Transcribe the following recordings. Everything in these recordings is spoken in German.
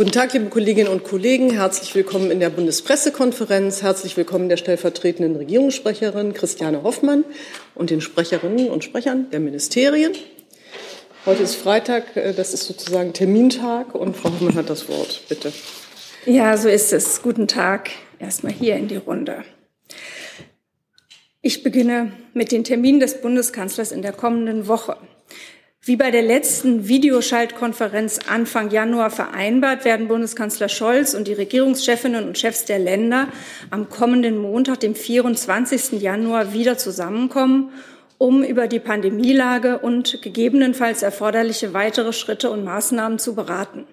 Guten Tag, liebe Kolleginnen und Kollegen. Herzlich willkommen in der Bundespressekonferenz. Herzlich willkommen der stellvertretenden Regierungssprecherin Christiane Hoffmann und den Sprecherinnen und Sprechern der Ministerien. Heute ist Freitag, äh, das ist sozusagen Termintag und Frau Hoffmann hat das Wort. Bitte. Ja, so ist es. Guten Tag. Erstmal hier in die Runde. Ich beginne mit den Terminen des Bundeskanzlers in der kommenden Woche. Wie bei der letzten Videoschaltkonferenz Anfang Januar vereinbart, werden Bundeskanzler Scholz und die Regierungschefinnen und Chefs der Länder am kommenden Montag, dem 24. Januar, wieder zusammenkommen, um über die Pandemielage und gegebenenfalls erforderliche weitere Schritte und Maßnahmen zu beraten.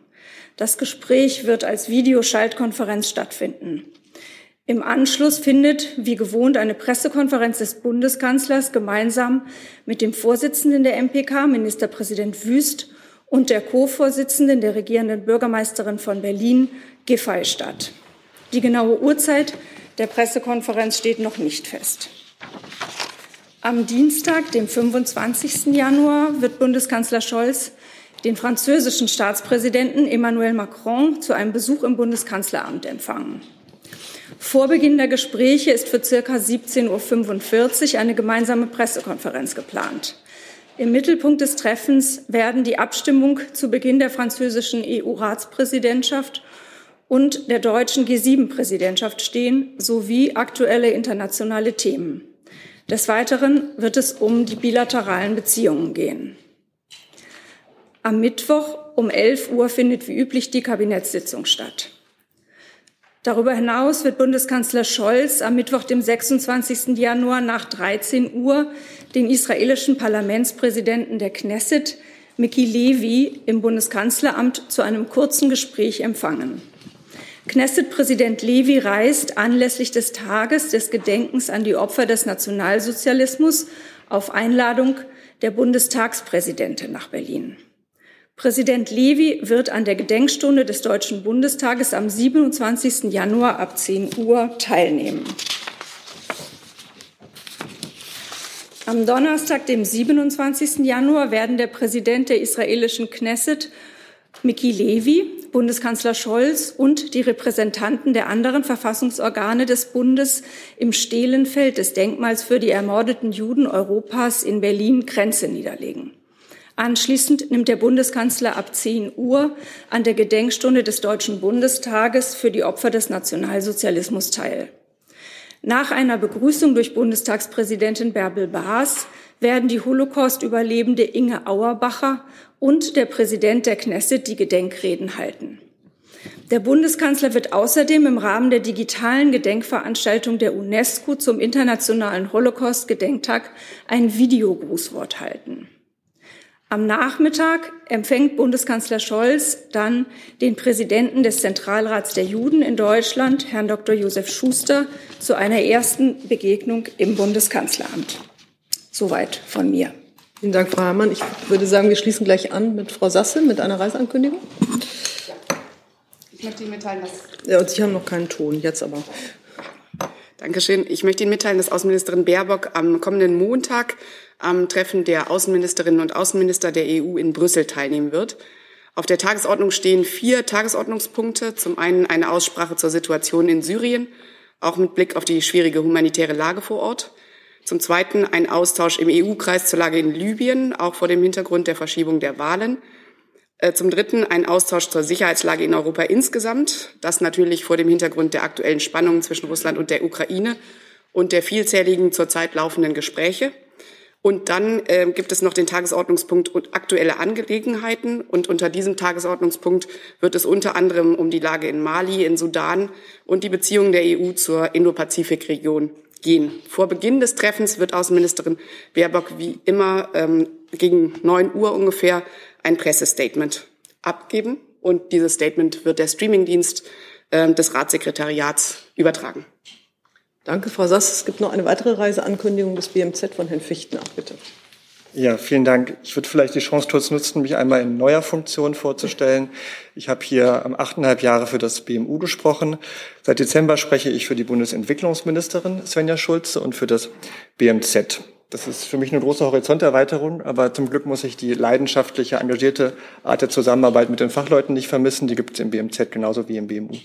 Das Gespräch wird als Videoschaltkonferenz stattfinden. Im Anschluss findet, wie gewohnt, eine Pressekonferenz des Bundeskanzlers gemeinsam mit dem Vorsitzenden der MPK, Ministerpräsident Wüst, und der Co-Vorsitzenden der regierenden Bürgermeisterin von Berlin, Giffey statt. Die genaue Uhrzeit der Pressekonferenz steht noch nicht fest. Am Dienstag, dem 25. Januar, wird Bundeskanzler Scholz den französischen Staatspräsidenten Emmanuel Macron zu einem Besuch im Bundeskanzleramt empfangen. Vor Beginn der Gespräche ist für circa 17.45 Uhr eine gemeinsame Pressekonferenz geplant. Im Mittelpunkt des Treffens werden die Abstimmung zu Beginn der französischen EU-Ratspräsidentschaft und der deutschen G7-Präsidentschaft stehen, sowie aktuelle internationale Themen. Des Weiteren wird es um die bilateralen Beziehungen gehen. Am Mittwoch um 11 Uhr findet wie üblich die Kabinettssitzung statt. Darüber hinaus wird Bundeskanzler Scholz am Mittwoch, dem 26. Januar nach 13 Uhr den israelischen Parlamentspräsidenten der Knesset, Miki Levi, im Bundeskanzleramt zu einem kurzen Gespräch empfangen. Knesset-Präsident Levi reist anlässlich des Tages des Gedenkens an die Opfer des Nationalsozialismus auf Einladung der Bundestagspräsidentin nach Berlin. Präsident Levi wird an der Gedenkstunde des Deutschen Bundestages am 27. Januar ab 10 Uhr teilnehmen. Am Donnerstag, dem 27. Januar, werden der Präsident der israelischen Knesset, Miki Levi, Bundeskanzler Scholz und die Repräsentanten der anderen Verfassungsorgane des Bundes im Stehlenfeld des Denkmals für die ermordeten Juden Europas in Berlin Grenze niederlegen. Anschließend nimmt der Bundeskanzler ab 10 Uhr an der Gedenkstunde des Deutschen Bundestages für die Opfer des Nationalsozialismus teil. Nach einer Begrüßung durch Bundestagspräsidentin Bärbel Baas werden die Holocaust-Überlebende Inge Auerbacher und der Präsident der Knesset die Gedenkreden halten. Der Bundeskanzler wird außerdem im Rahmen der digitalen Gedenkveranstaltung der UNESCO zum Internationalen Holocaust-Gedenktag ein Videogrußwort halten. Am Nachmittag empfängt Bundeskanzler Scholz dann den Präsidenten des Zentralrats der Juden in Deutschland, Herrn Dr. Josef Schuster, zu einer ersten Begegnung im Bundeskanzleramt. Soweit von mir. Vielen Dank, Frau Herrmann. Ich würde sagen, wir schließen gleich an mit Frau Sasse mit einer Reiseankündigung. Ich möchte Ihnen mitteilen, dass. Ja, und Sie haben noch keinen Ton, jetzt aber. Dankeschön. Ich möchte Ihnen mitteilen, dass Außenministerin Baerbock am kommenden Montag am Treffen der Außenministerinnen und Außenminister der EU in Brüssel teilnehmen wird. Auf der Tagesordnung stehen vier Tagesordnungspunkte. Zum einen eine Aussprache zur Situation in Syrien, auch mit Blick auf die schwierige humanitäre Lage vor Ort. Zum Zweiten ein Austausch im EU-Kreis zur Lage in Libyen, auch vor dem Hintergrund der Verschiebung der Wahlen. Äh, zum Dritten ein Austausch zur Sicherheitslage in Europa insgesamt. Das natürlich vor dem Hintergrund der aktuellen Spannungen zwischen Russland und der Ukraine und der vielzähligen zurzeit laufenden Gespräche. Und dann äh, gibt es noch den Tagesordnungspunkt aktuelle Angelegenheiten. Und unter diesem Tagesordnungspunkt wird es unter anderem um die Lage in Mali, in Sudan und die Beziehungen der EU zur Indo-Pazifik-Region gehen. Vor Beginn des Treffens wird Außenministerin Baerbock wie immer ähm, gegen neun Uhr ungefähr ein Pressestatement abgeben. Und dieses Statement wird der Streamingdienst äh, des Ratssekretariats übertragen. Danke, Frau Sass. Es gibt noch eine weitere Reiseankündigung des BMZ von Herrn Fichtner. Bitte. Ja, vielen Dank. Ich würde vielleicht die Chance kurz nutzen, mich einmal in neuer Funktion vorzustellen. Ich habe hier am achteinhalb Jahre für das BMU gesprochen. Seit Dezember spreche ich für die Bundesentwicklungsministerin Svenja Schulze und für das BMZ. Das ist für mich eine große Horizonterweiterung, aber zum Glück muss ich die leidenschaftliche, engagierte Art der Zusammenarbeit mit den Fachleuten nicht vermissen. Die gibt es im BMZ genauso wie im BMU.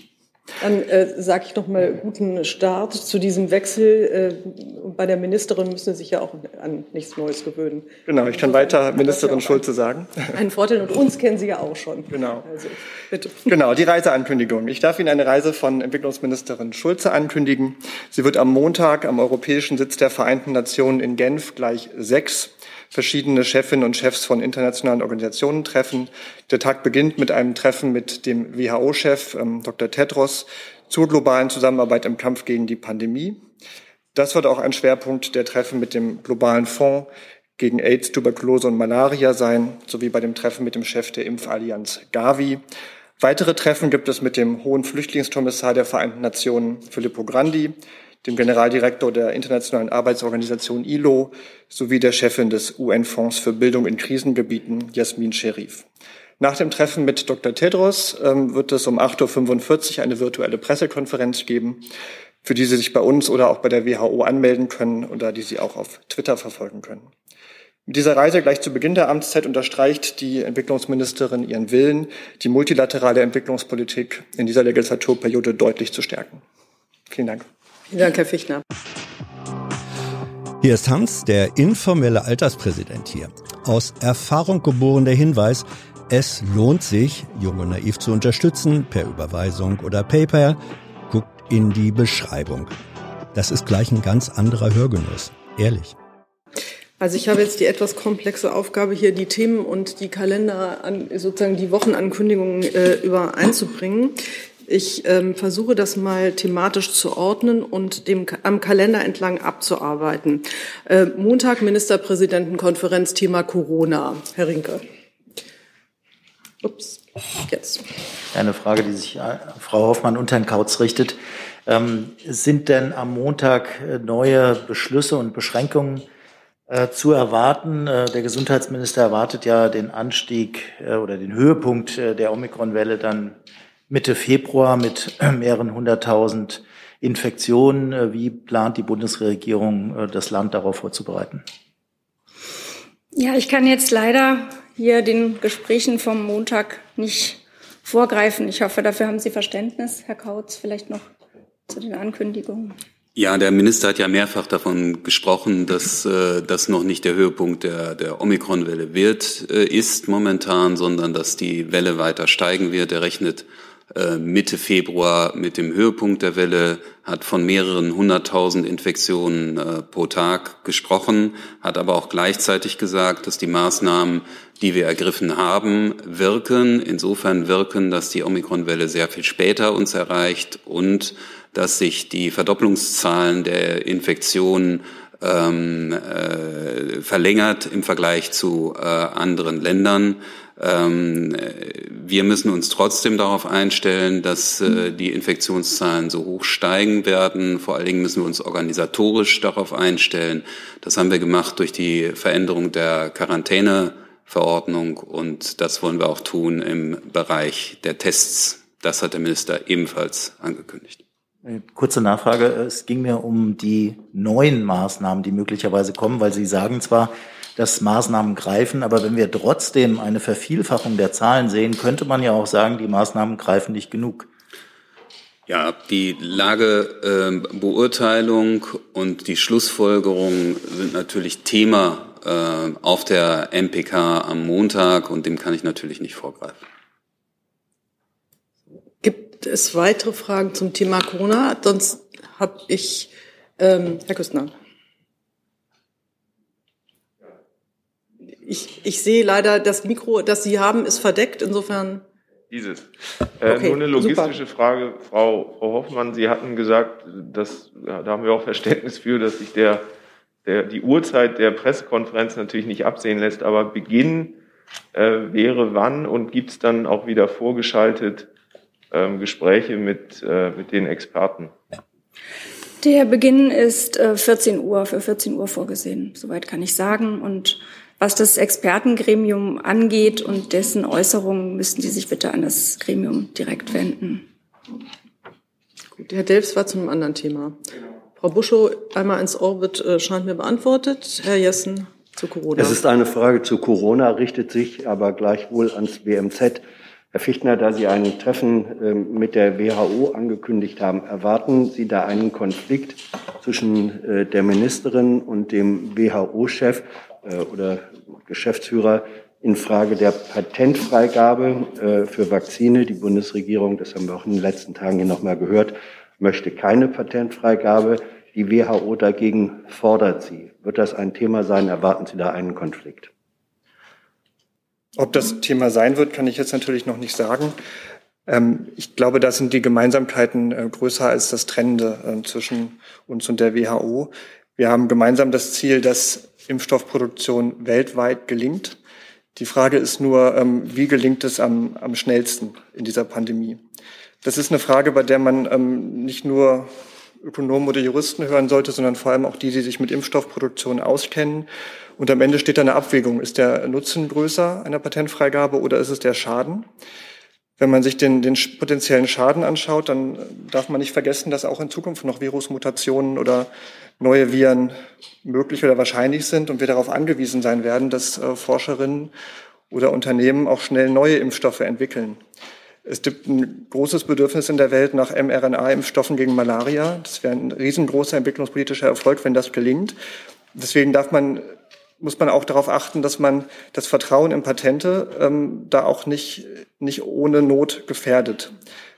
Dann äh, sage ich noch mal guten Start zu diesem Wechsel. Äh, bei der Ministerin müssen Sie sich ja auch an nichts Neues gewöhnen. Genau, ich kann weiter Ministerin Schulze sagen. Ein Vorteil und uns kennen Sie ja auch schon. Genau. Also, bitte. Genau, die Reiseankündigung. Ich darf Ihnen eine Reise von Entwicklungsministerin Schulze ankündigen. Sie wird am Montag am Europäischen Sitz der Vereinten Nationen in Genf gleich sechs verschiedene Chefinnen und Chefs von internationalen Organisationen treffen. Der Tag beginnt mit einem Treffen mit dem WHO-Chef ähm, Dr. Tedros zur globalen Zusammenarbeit im Kampf gegen die Pandemie. Das wird auch ein Schwerpunkt der Treffen mit dem globalen Fonds gegen AIDS, Tuberkulose und Malaria sein, sowie bei dem Treffen mit dem Chef der Impfallianz Gavi. Weitere Treffen gibt es mit dem hohen Flüchtlingskommissar der Vereinten Nationen Filippo Grandi, dem Generaldirektor der Internationalen Arbeitsorganisation ILO sowie der Chefin des UN-Fonds für Bildung in Krisengebieten, Jasmin Sherif. Nach dem Treffen mit Dr. Tedros ähm, wird es um 8.45 Uhr eine virtuelle Pressekonferenz geben, für die Sie sich bei uns oder auch bei der WHO anmelden können oder die Sie auch auf Twitter verfolgen können. Mit dieser Reise gleich zu Beginn der Amtszeit unterstreicht die Entwicklungsministerin ihren Willen, die multilaterale Entwicklungspolitik in dieser Legislaturperiode deutlich zu stärken. Vielen Dank. Vielen Dank, Herr Fichtner. Hier ist Hans, der informelle Alterspräsident hier. Aus Erfahrung geboren der Hinweis, es lohnt sich, Jung und Naiv zu unterstützen, per Überweisung oder PayPal. Guckt in die Beschreibung. Das ist gleich ein ganz anderer Hörgenuss. Ehrlich. Also ich habe jetzt die etwas komplexe Aufgabe hier, die Themen und die Kalender, an, sozusagen die Wochenankündigungen äh, übereinzubringen. Ich ähm, versuche das mal thematisch zu ordnen und dem, am Kalender entlang abzuarbeiten. Äh, Montag Ministerpräsidentenkonferenz Thema Corona. Herr Rinke. Ups, jetzt. Eine Frage, die sich an Frau Hoffmann und Herrn Kautz richtet. Ähm, sind denn am Montag äh, neue Beschlüsse und Beschränkungen äh, zu erwarten? Äh, der Gesundheitsminister erwartet ja den Anstieg äh, oder den Höhepunkt äh, der Omikron-Welle dann Mitte Februar mit äh, mehreren hunderttausend Infektionen. Äh, wie plant die Bundesregierung, äh, das Land darauf vorzubereiten? Ja, ich kann jetzt leider hier den Gesprächen vom Montag nicht vorgreifen. Ich hoffe, dafür haben Sie Verständnis, Herr Kautz, vielleicht noch zu den Ankündigungen. Ja, der Minister hat ja mehrfach davon gesprochen, dass äh, das noch nicht der Höhepunkt der, der Omikron-Welle wird, äh, ist momentan, sondern dass die Welle weiter steigen wird. Er rechnet äh, Mitte Februar mit dem Höhepunkt der Welle, hat von mehreren hunderttausend Infektionen äh, pro Tag gesprochen, hat aber auch gleichzeitig gesagt, dass die Maßnahmen, die wir ergriffen haben, wirken. Insofern wirken, dass die Omikronwelle sehr viel später uns erreicht und dass sich die Verdopplungszahlen der Infektionen ähm, äh, verlängert im Vergleich zu äh, anderen Ländern. Ähm, wir müssen uns trotzdem darauf einstellen, dass äh, die Infektionszahlen so hoch steigen werden. Vor allen Dingen müssen wir uns organisatorisch darauf einstellen. Das haben wir gemacht durch die Veränderung der Quarantäneverordnung und das wollen wir auch tun im Bereich der Tests. Das hat der Minister ebenfalls angekündigt. Kurze Nachfrage. Es ging mir um die neuen Maßnahmen, die möglicherweise kommen, weil Sie sagen zwar, dass Maßnahmen greifen. Aber wenn wir trotzdem eine Vervielfachung der Zahlen sehen, könnte man ja auch sagen, die Maßnahmen greifen nicht genug. Ja, die Lagebeurteilung äh, und die Schlussfolgerung sind natürlich Thema äh, auf der MPK am Montag und dem kann ich natürlich nicht vorgreifen. Gibt es weitere Fragen zum Thema Corona? Sonst habe ich ähm, Herr Küstner. Ich, ich sehe leider, das Mikro, das Sie haben, ist verdeckt. Insofern. Dieses. Äh, okay, nur eine logistische super. Frage, Frau, Frau Hoffmann. Sie hatten gesagt, dass, da haben wir auch Verständnis für, dass sich der, der, die Uhrzeit der Pressekonferenz natürlich nicht absehen lässt, aber Beginn äh, wäre wann und gibt es dann auch wieder vorgeschaltet äh, Gespräche mit, äh, mit den Experten? Der Beginn ist äh, 14 Uhr, für 14 Uhr vorgesehen. Soweit kann ich sagen. Und was das Expertengremium angeht und dessen Äußerungen, müssten Sie sich bitte an das Gremium direkt wenden. Gut, Herr Delfs war zu einem anderen Thema. Frau Buschow, einmal ins Orbit äh, scheint mir beantwortet. Herr Jessen zu Corona. Es ist eine Frage zu Corona, richtet sich aber gleichwohl ans WMZ. Herr Fichtner, da Sie ein Treffen ähm, mit der WHO angekündigt haben, erwarten Sie da einen Konflikt zwischen äh, der Ministerin und dem WHO-Chef äh, oder Geschäftsführer in Frage der Patentfreigabe äh, für Vakzine? Die Bundesregierung, das haben wir auch in den letzten Tagen hier nochmal gehört, möchte keine Patentfreigabe. Die WHO dagegen fordert sie. Wird das ein Thema sein? Erwarten Sie da einen Konflikt? Ob das Thema sein wird, kann ich jetzt natürlich noch nicht sagen. Ähm, ich glaube, da sind die Gemeinsamkeiten äh, größer als das Trennende äh, zwischen uns und der WHO. Wir haben gemeinsam das Ziel, dass Impfstoffproduktion weltweit gelingt. Die Frage ist nur, ähm, wie gelingt es am, am schnellsten in dieser Pandemie? Das ist eine Frage, bei der man ähm, nicht nur Ökonomen oder Juristen hören sollte, sondern vor allem auch die, die sich mit Impfstoffproduktion auskennen und am Ende steht da eine Abwägung. Ist der Nutzen größer einer Patentfreigabe oder ist es der Schaden? Wenn man sich den, den potenziellen Schaden anschaut, dann darf man nicht vergessen, dass auch in Zukunft noch Virusmutationen oder neue Viren möglich oder wahrscheinlich sind und wir darauf angewiesen sein werden, dass äh, Forscherinnen oder Unternehmen auch schnell neue Impfstoffe entwickeln. Es gibt ein großes Bedürfnis in der Welt nach mRNA-Impfstoffen gegen Malaria. Das wäre ein riesengroßer entwicklungspolitischer Erfolg, wenn das gelingt. Deswegen darf man muss man auch darauf achten, dass man das Vertrauen in Patente ähm, da auch nicht, nicht ohne Not gefährdet.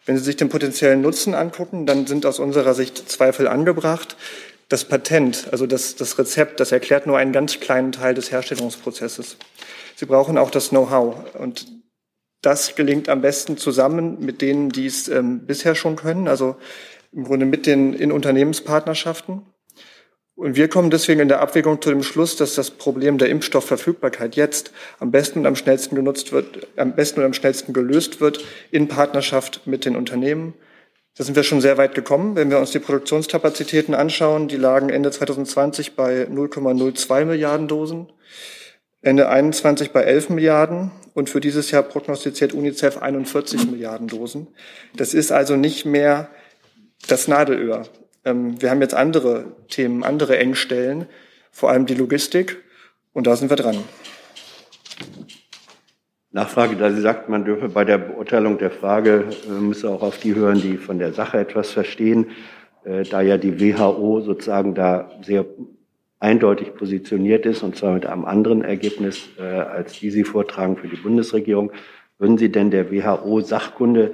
Wenn Sie sich den potenziellen Nutzen angucken, dann sind aus unserer Sicht Zweifel angebracht. Das Patent, also das, das Rezept, das erklärt nur einen ganz kleinen Teil des Herstellungsprozesses. Sie brauchen auch das Know-how. Und das gelingt am besten zusammen mit denen, die es ähm, bisher schon können, also im Grunde mit den in Unternehmenspartnerschaften. Und wir kommen deswegen in der Abwägung zu dem Schluss, dass das Problem der Impfstoffverfügbarkeit jetzt am besten und am schnellsten genutzt wird, am besten und am schnellsten gelöst wird in Partnerschaft mit den Unternehmen. Da sind wir schon sehr weit gekommen. Wenn wir uns die Produktionskapazitäten anschauen, die lagen Ende 2020 bei 0,02 Milliarden Dosen, Ende 21 bei 11 Milliarden und für dieses Jahr prognostiziert UNICEF 41 Milliarden Dosen. Das ist also nicht mehr das Nadelöhr. Ähm, wir haben jetzt andere Themen, andere Engstellen, vor allem die Logistik, und da sind wir dran. Nachfrage, da Sie sagt, man dürfe bei der Beurteilung der Frage, äh, müsse auch auf die hören, die von der Sache etwas verstehen, äh, da ja die WHO sozusagen da sehr eindeutig positioniert ist, und zwar mit einem anderen Ergebnis, äh, als die Sie vortragen für die Bundesregierung. Würden Sie denn der WHO Sachkunde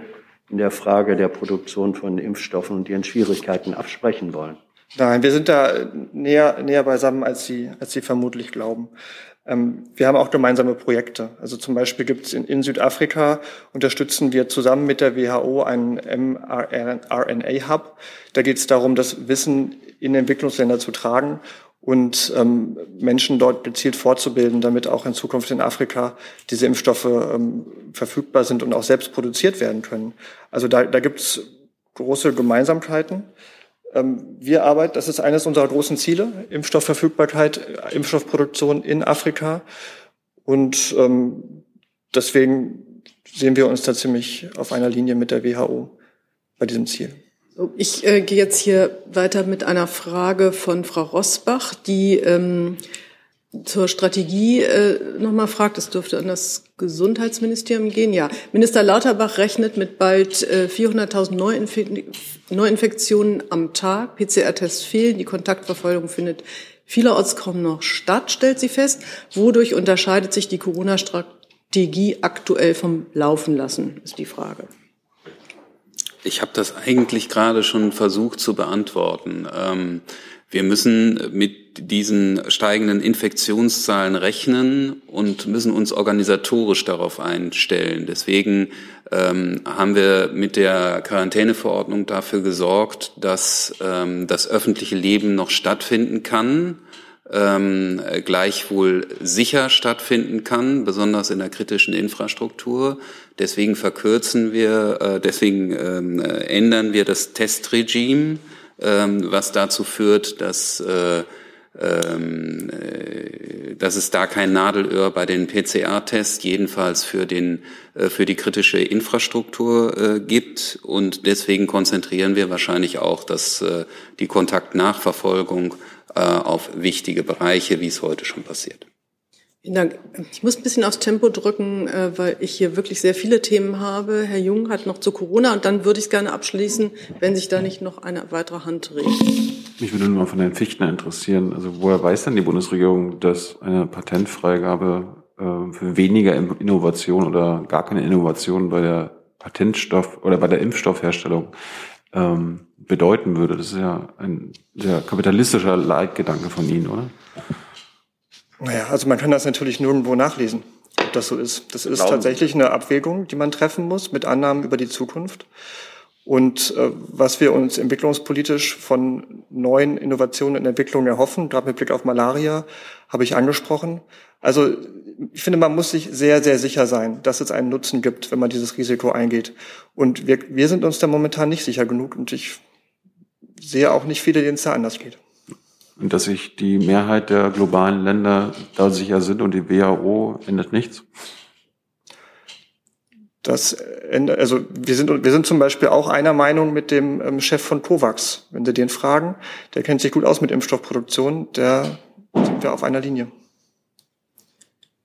in der Frage der Produktion von Impfstoffen und ihren Schwierigkeiten absprechen wollen. Nein, wir sind da näher, näher beisammen, als Sie, als Sie vermutlich glauben. Ähm, wir haben auch gemeinsame Projekte. Also zum Beispiel gibt es in, in, Südafrika, unterstützen wir zusammen mit der WHO einen mRNA-Hub. Da geht es darum, das Wissen in Entwicklungsländer zu tragen und ähm, Menschen dort gezielt fortzubilden, damit auch in Zukunft in Afrika diese Impfstoffe ähm, verfügbar sind und auch selbst produziert werden können. Also da, da gibt es große Gemeinsamkeiten. Ähm, wir arbeiten, das ist eines unserer großen Ziele, Impfstoffverfügbarkeit, äh, Impfstoffproduktion in Afrika. Und ähm, deswegen sehen wir uns da ziemlich auf einer Linie mit der WHO bei diesem Ziel. Ich äh, gehe jetzt hier weiter mit einer Frage von Frau Rosbach, die ähm, zur Strategie äh, nochmal fragt. Es dürfte an das Gesundheitsministerium gehen. Ja, Minister Lauterbach rechnet mit bald äh, 400.000 Neuinf Neuinfektionen am Tag. PCR-Tests fehlen, die Kontaktverfolgung findet vielerorts kaum noch statt, stellt sie fest. Wodurch unterscheidet sich die Corona-Strategie aktuell vom Laufen lassen, ist die Frage. Ich habe das eigentlich gerade schon versucht zu beantworten. Ähm, wir müssen mit diesen steigenden Infektionszahlen rechnen und müssen uns organisatorisch darauf einstellen. Deswegen ähm, haben wir mit der Quarantäneverordnung dafür gesorgt, dass ähm, das öffentliche Leben noch stattfinden kann ähm, gleichwohl sicher stattfinden kann, besonders in der kritischen Infrastruktur. Deswegen verkürzen wir, äh, deswegen ähm, äh, ändern wir das Testregime, ähm, was dazu führt, dass äh, ähm, äh, dass es da kein Nadelöhr bei den PCR-Tests, jedenfalls für, den, äh, für die kritische Infrastruktur äh, gibt. Und deswegen konzentrieren wir wahrscheinlich auch dass die Kontaktnachverfolgung auf wichtige Bereiche, wie es heute schon passiert. Ich muss ein bisschen aufs Tempo drücken, äh, weil ich hier wirklich sehr viele Themen habe. Herr Jung hat noch zu Corona und dann würde ich es gerne abschließen, wenn sich da nicht noch eine weitere Hand regt. Mich würde nur mal von Herrn Fichtner interessieren. Also woher weiß denn die Bundesregierung, dass eine Patentfreigabe äh, für weniger Innovation oder gar keine Innovation bei der Patentstoff- oder bei der Impfstoffherstellung ähm, bedeuten würde? Das ist ja ein sehr kapitalistischer Leitgedanke von Ihnen, oder? Naja, also man kann das natürlich nirgendwo nachlesen, ob das so ist. Das ist tatsächlich eine Abwägung, die man treffen muss mit Annahmen über die Zukunft. Und äh, was wir uns entwicklungspolitisch von neuen Innovationen und Entwicklungen erhoffen, gerade mit Blick auf Malaria, habe ich angesprochen. Also ich finde, man muss sich sehr, sehr sicher sein, dass es einen Nutzen gibt, wenn man dieses Risiko eingeht. Und wir, wir sind uns da momentan nicht sicher genug und ich sehe auch nicht viele, denen es da anders geht. Und dass sich die Mehrheit der globalen Länder da sicher sind und die WHO ändert nichts? Das ändert, also wir sind, wir sind zum Beispiel auch einer Meinung mit dem ähm, Chef von COVAX. Wenn Sie den fragen, der kennt sich gut aus mit Impfstoffproduktion, der sind wir auf einer Linie.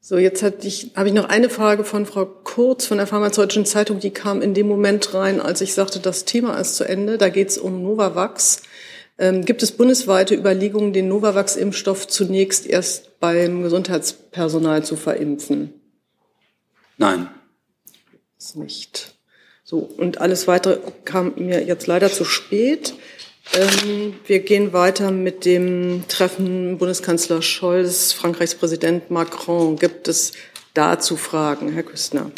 So, jetzt hatte ich, habe ich noch eine Frage von Frau Kurz von der Pharmazeutischen Zeitung. Die kam in dem Moment rein, als ich sagte, das Thema ist zu Ende. Da geht es um Novavax. Ähm, gibt es bundesweite Überlegungen, den Novavax-Impfstoff zunächst erst beim Gesundheitspersonal zu verimpfen? Nein. Ist nicht. So, und alles weitere kam mir jetzt leider zu spät. Ähm, wir gehen weiter mit dem Treffen Bundeskanzler Scholz, Frankreichs Präsident Macron. Gibt es dazu Fragen, Herr Küstner?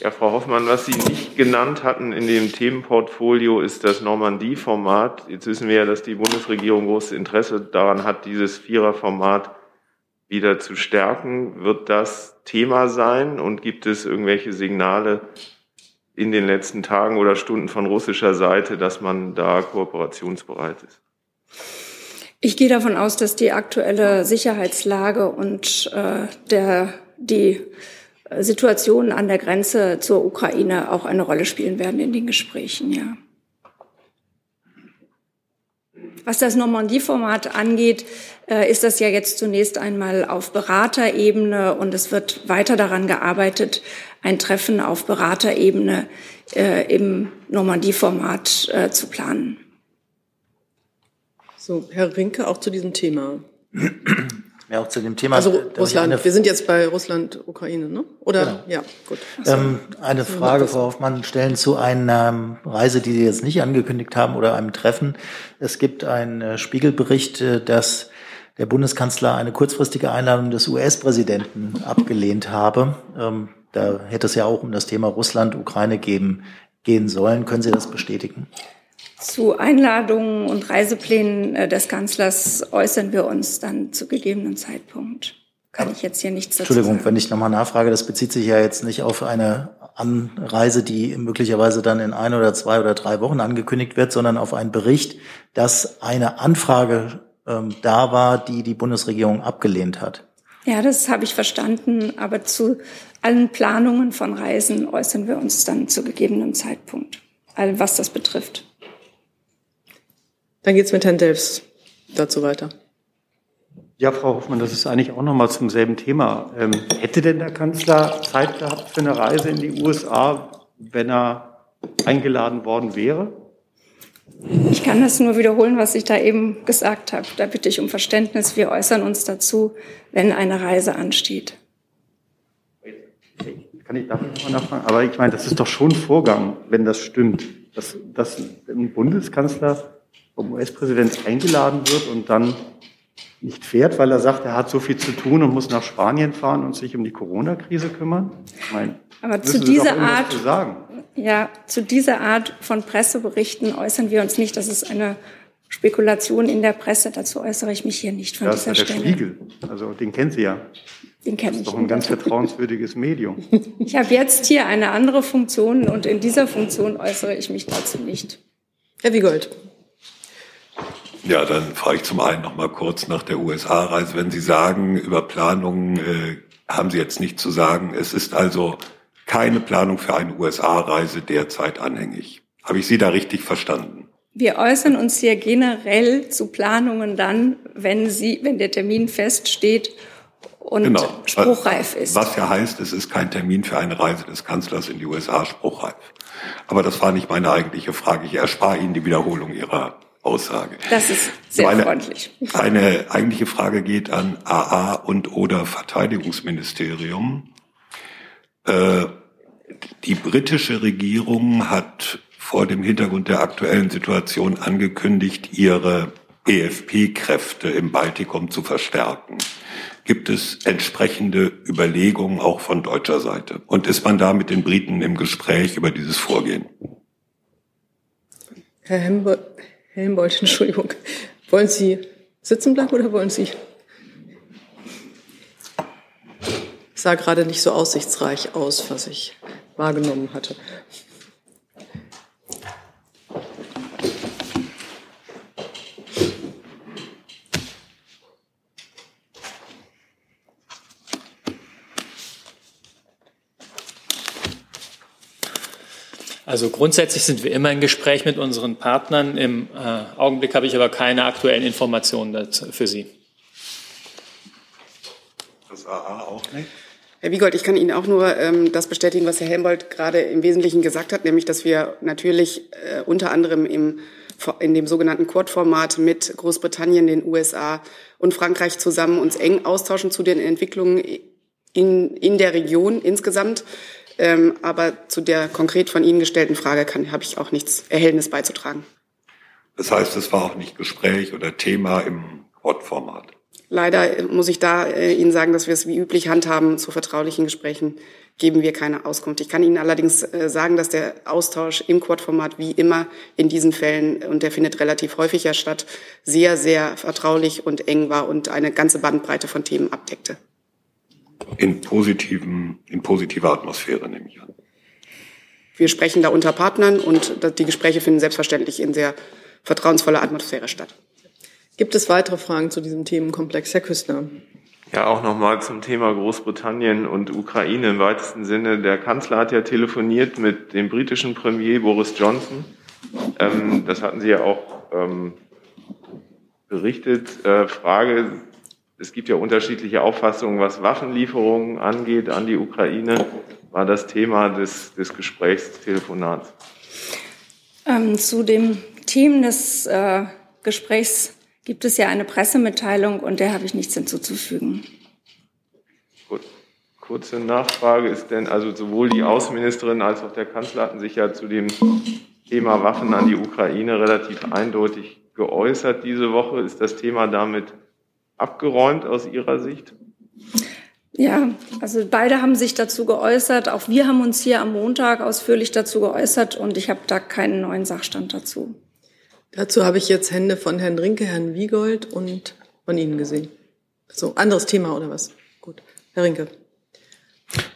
Ja, Frau Hoffmann, was Sie nicht genannt hatten in dem Themenportfolio ist das Normandie-Format. Jetzt wissen wir ja, dass die Bundesregierung großes Interesse daran hat, dieses Vierer-Format wieder zu stärken. Wird das Thema sein und gibt es irgendwelche Signale in den letzten Tagen oder Stunden von russischer Seite, dass man da kooperationsbereit ist? Ich gehe davon aus, dass die aktuelle Sicherheitslage und äh, der, die Situationen an der Grenze zur Ukraine auch eine Rolle spielen werden in den Gesprächen, ja. Was das Normandie-Format angeht, äh, ist das ja jetzt zunächst einmal auf Beraterebene und es wird weiter daran gearbeitet, ein Treffen auf Beraterebene äh, im Normandie-Format äh, zu planen. So, Herr Rinke, auch zu diesem Thema. Ja, auch zu dem Thema. Also Russland, wir sind jetzt bei Russland, Ukraine, ne? Oder? Genau. Ja, gut. Ähm, eine Frage, Frau Hoffmann, stellen zu einer ähm, Reise, die Sie jetzt nicht angekündigt haben oder einem Treffen. Es gibt einen äh, Spiegelbericht, äh, dass der Bundeskanzler eine kurzfristige Einladung des US-Präsidenten abgelehnt habe. Ähm, da hätte es ja auch um das Thema Russland, Ukraine geben, gehen sollen. Können Sie das bestätigen? Zu Einladungen und Reiseplänen äh, des Kanzlers äußern wir uns dann zu gegebenen Zeitpunkt. Kann ich jetzt hier nichts dazu Entschuldigung, sagen. wenn ich nochmal nachfrage, das bezieht sich ja jetzt nicht auf eine Anreise, die möglicherweise dann in ein oder zwei oder drei Wochen angekündigt wird, sondern auf einen Bericht, dass eine Anfrage ähm, da war, die die Bundesregierung abgelehnt hat. Ja, das habe ich verstanden, aber zu allen Planungen von Reisen äußern wir uns dann zu gegebenem Zeitpunkt, was das betrifft. Dann geht's mit Herrn Delfs dazu weiter. Ja, Frau Hoffmann, das ist eigentlich auch nochmal zum selben Thema. Ähm, hätte denn der Kanzler Zeit gehabt für eine Reise in die USA, wenn er eingeladen worden wäre? Ich kann das nur wiederholen, was ich da eben gesagt habe. Da bitte ich um Verständnis. Wir äußern uns dazu, wenn eine Reise ansteht. Kann ich dafür nochmal nachfragen? Aber ich meine, das ist doch schon Vorgang, wenn das stimmt, dass, dass ein Bundeskanzler vom US-Präsident eingeladen wird und dann nicht fährt, weil er sagt, er hat so viel zu tun und muss nach Spanien fahren und sich um die Corona-Krise kümmern? Ich meine, Aber zu dieser Art, zu ja, zu dieser Art von Presseberichten äußern wir uns nicht. Das ist eine Spekulation in der Presse. Dazu äußere ich mich hier nicht von das dieser ist der Stelle. Spiegel. Also den kennt Sie ja. Den kenne ich. Das ist doch ein ganz vertrauenswürdiges Medium. Ich habe jetzt hier eine andere Funktion und in dieser Funktion äußere ich mich dazu nicht. Herr Wiegold. Ja, dann frage ich zum einen noch mal kurz nach der USA-Reise. Wenn Sie sagen, über Planungen äh, haben Sie jetzt nicht zu sagen. Es ist also keine Planung für eine USA-Reise derzeit anhängig. Habe ich Sie da richtig verstanden? Wir äußern uns hier generell zu Planungen dann, wenn sie, wenn der Termin feststeht und genau. spruchreif ist. Was ja heißt, es ist kein Termin für eine Reise des Kanzlers in die USA spruchreif. Aber das war nicht meine eigentliche Frage. Ich erspare Ihnen die Wiederholung Ihrer Aussage. Das ist sehr meine, freundlich. Eine eigentliche Frage geht an AA und oder Verteidigungsministerium. Äh, die britische Regierung hat vor dem Hintergrund der aktuellen Situation angekündigt, ihre EFP-Kräfte im Baltikum zu verstärken. Gibt es entsprechende Überlegungen auch von deutscher Seite? Und ist man da mit den Briten im Gespräch über dieses Vorgehen? Herr Hembold, Herr Hembold Entschuldigung. Wollen Sie sitzen bleiben oder wollen Sie? sah gerade nicht so aussichtsreich aus, was ich wahrgenommen hatte. Also grundsätzlich sind wir immer in Gespräch mit unseren Partnern. Im äh, Augenblick habe ich aber keine aktuellen Informationen dazu, für Sie. Das AA auch nicht? Herr Wiegold, ich kann Ihnen auch nur ähm, das bestätigen, was Herr Helmbold gerade im Wesentlichen gesagt hat, nämlich, dass wir natürlich äh, unter anderem im, in dem sogenannten Quad-Format mit Großbritannien, den USA und Frankreich zusammen uns eng austauschen zu den Entwicklungen in, in der Region insgesamt. Ähm, aber zu der konkret von Ihnen gestellten Frage habe ich auch nichts Erhellendes beizutragen. Das heißt, es war auch nicht Gespräch oder Thema im Quad-Format. Leider muss ich da äh, Ihnen sagen, dass wir es wie üblich handhaben. Zu vertraulichen Gesprächen geben wir keine Auskunft. Ich kann Ihnen allerdings äh, sagen, dass der Austausch im Quad-Format wie immer in diesen Fällen, und der findet relativ häufig ja statt, sehr, sehr vertraulich und eng war und eine ganze Bandbreite von Themen abdeckte. In, positiven, in positiver Atmosphäre nehme ich an. Wir sprechen da unter Partnern und die Gespräche finden selbstverständlich in sehr vertrauensvoller Atmosphäre statt. Gibt es weitere Fragen zu diesem Themenkomplex? Herr Küstner. Ja, auch nochmal zum Thema Großbritannien und Ukraine im weitesten Sinne. Der Kanzler hat ja telefoniert mit dem britischen Premier Boris Johnson. Ähm, das hatten Sie ja auch ähm, berichtet. Äh, Frage, es gibt ja unterschiedliche Auffassungen, was Waffenlieferungen angeht an die Ukraine. War das Thema des, des Gesprächstelefonats? Ähm, zu dem Thema des äh, Gesprächs gibt es ja eine Pressemitteilung und der habe ich nichts hinzuzufügen. Gut. Kurze Nachfrage ist denn, also sowohl die Außenministerin als auch der Kanzler hatten sich ja zu dem Thema Waffen an die Ukraine relativ eindeutig geäußert diese Woche. Ist das Thema damit abgeräumt aus Ihrer Sicht? Ja, also beide haben sich dazu geäußert. Auch wir haben uns hier am Montag ausführlich dazu geäußert und ich habe da keinen neuen Sachstand dazu. Dazu habe ich jetzt Hände von Herrn Rinke, Herrn Wiegold und von Ihnen gesehen. So, anderes Thema oder was? Gut. Herr Rinke.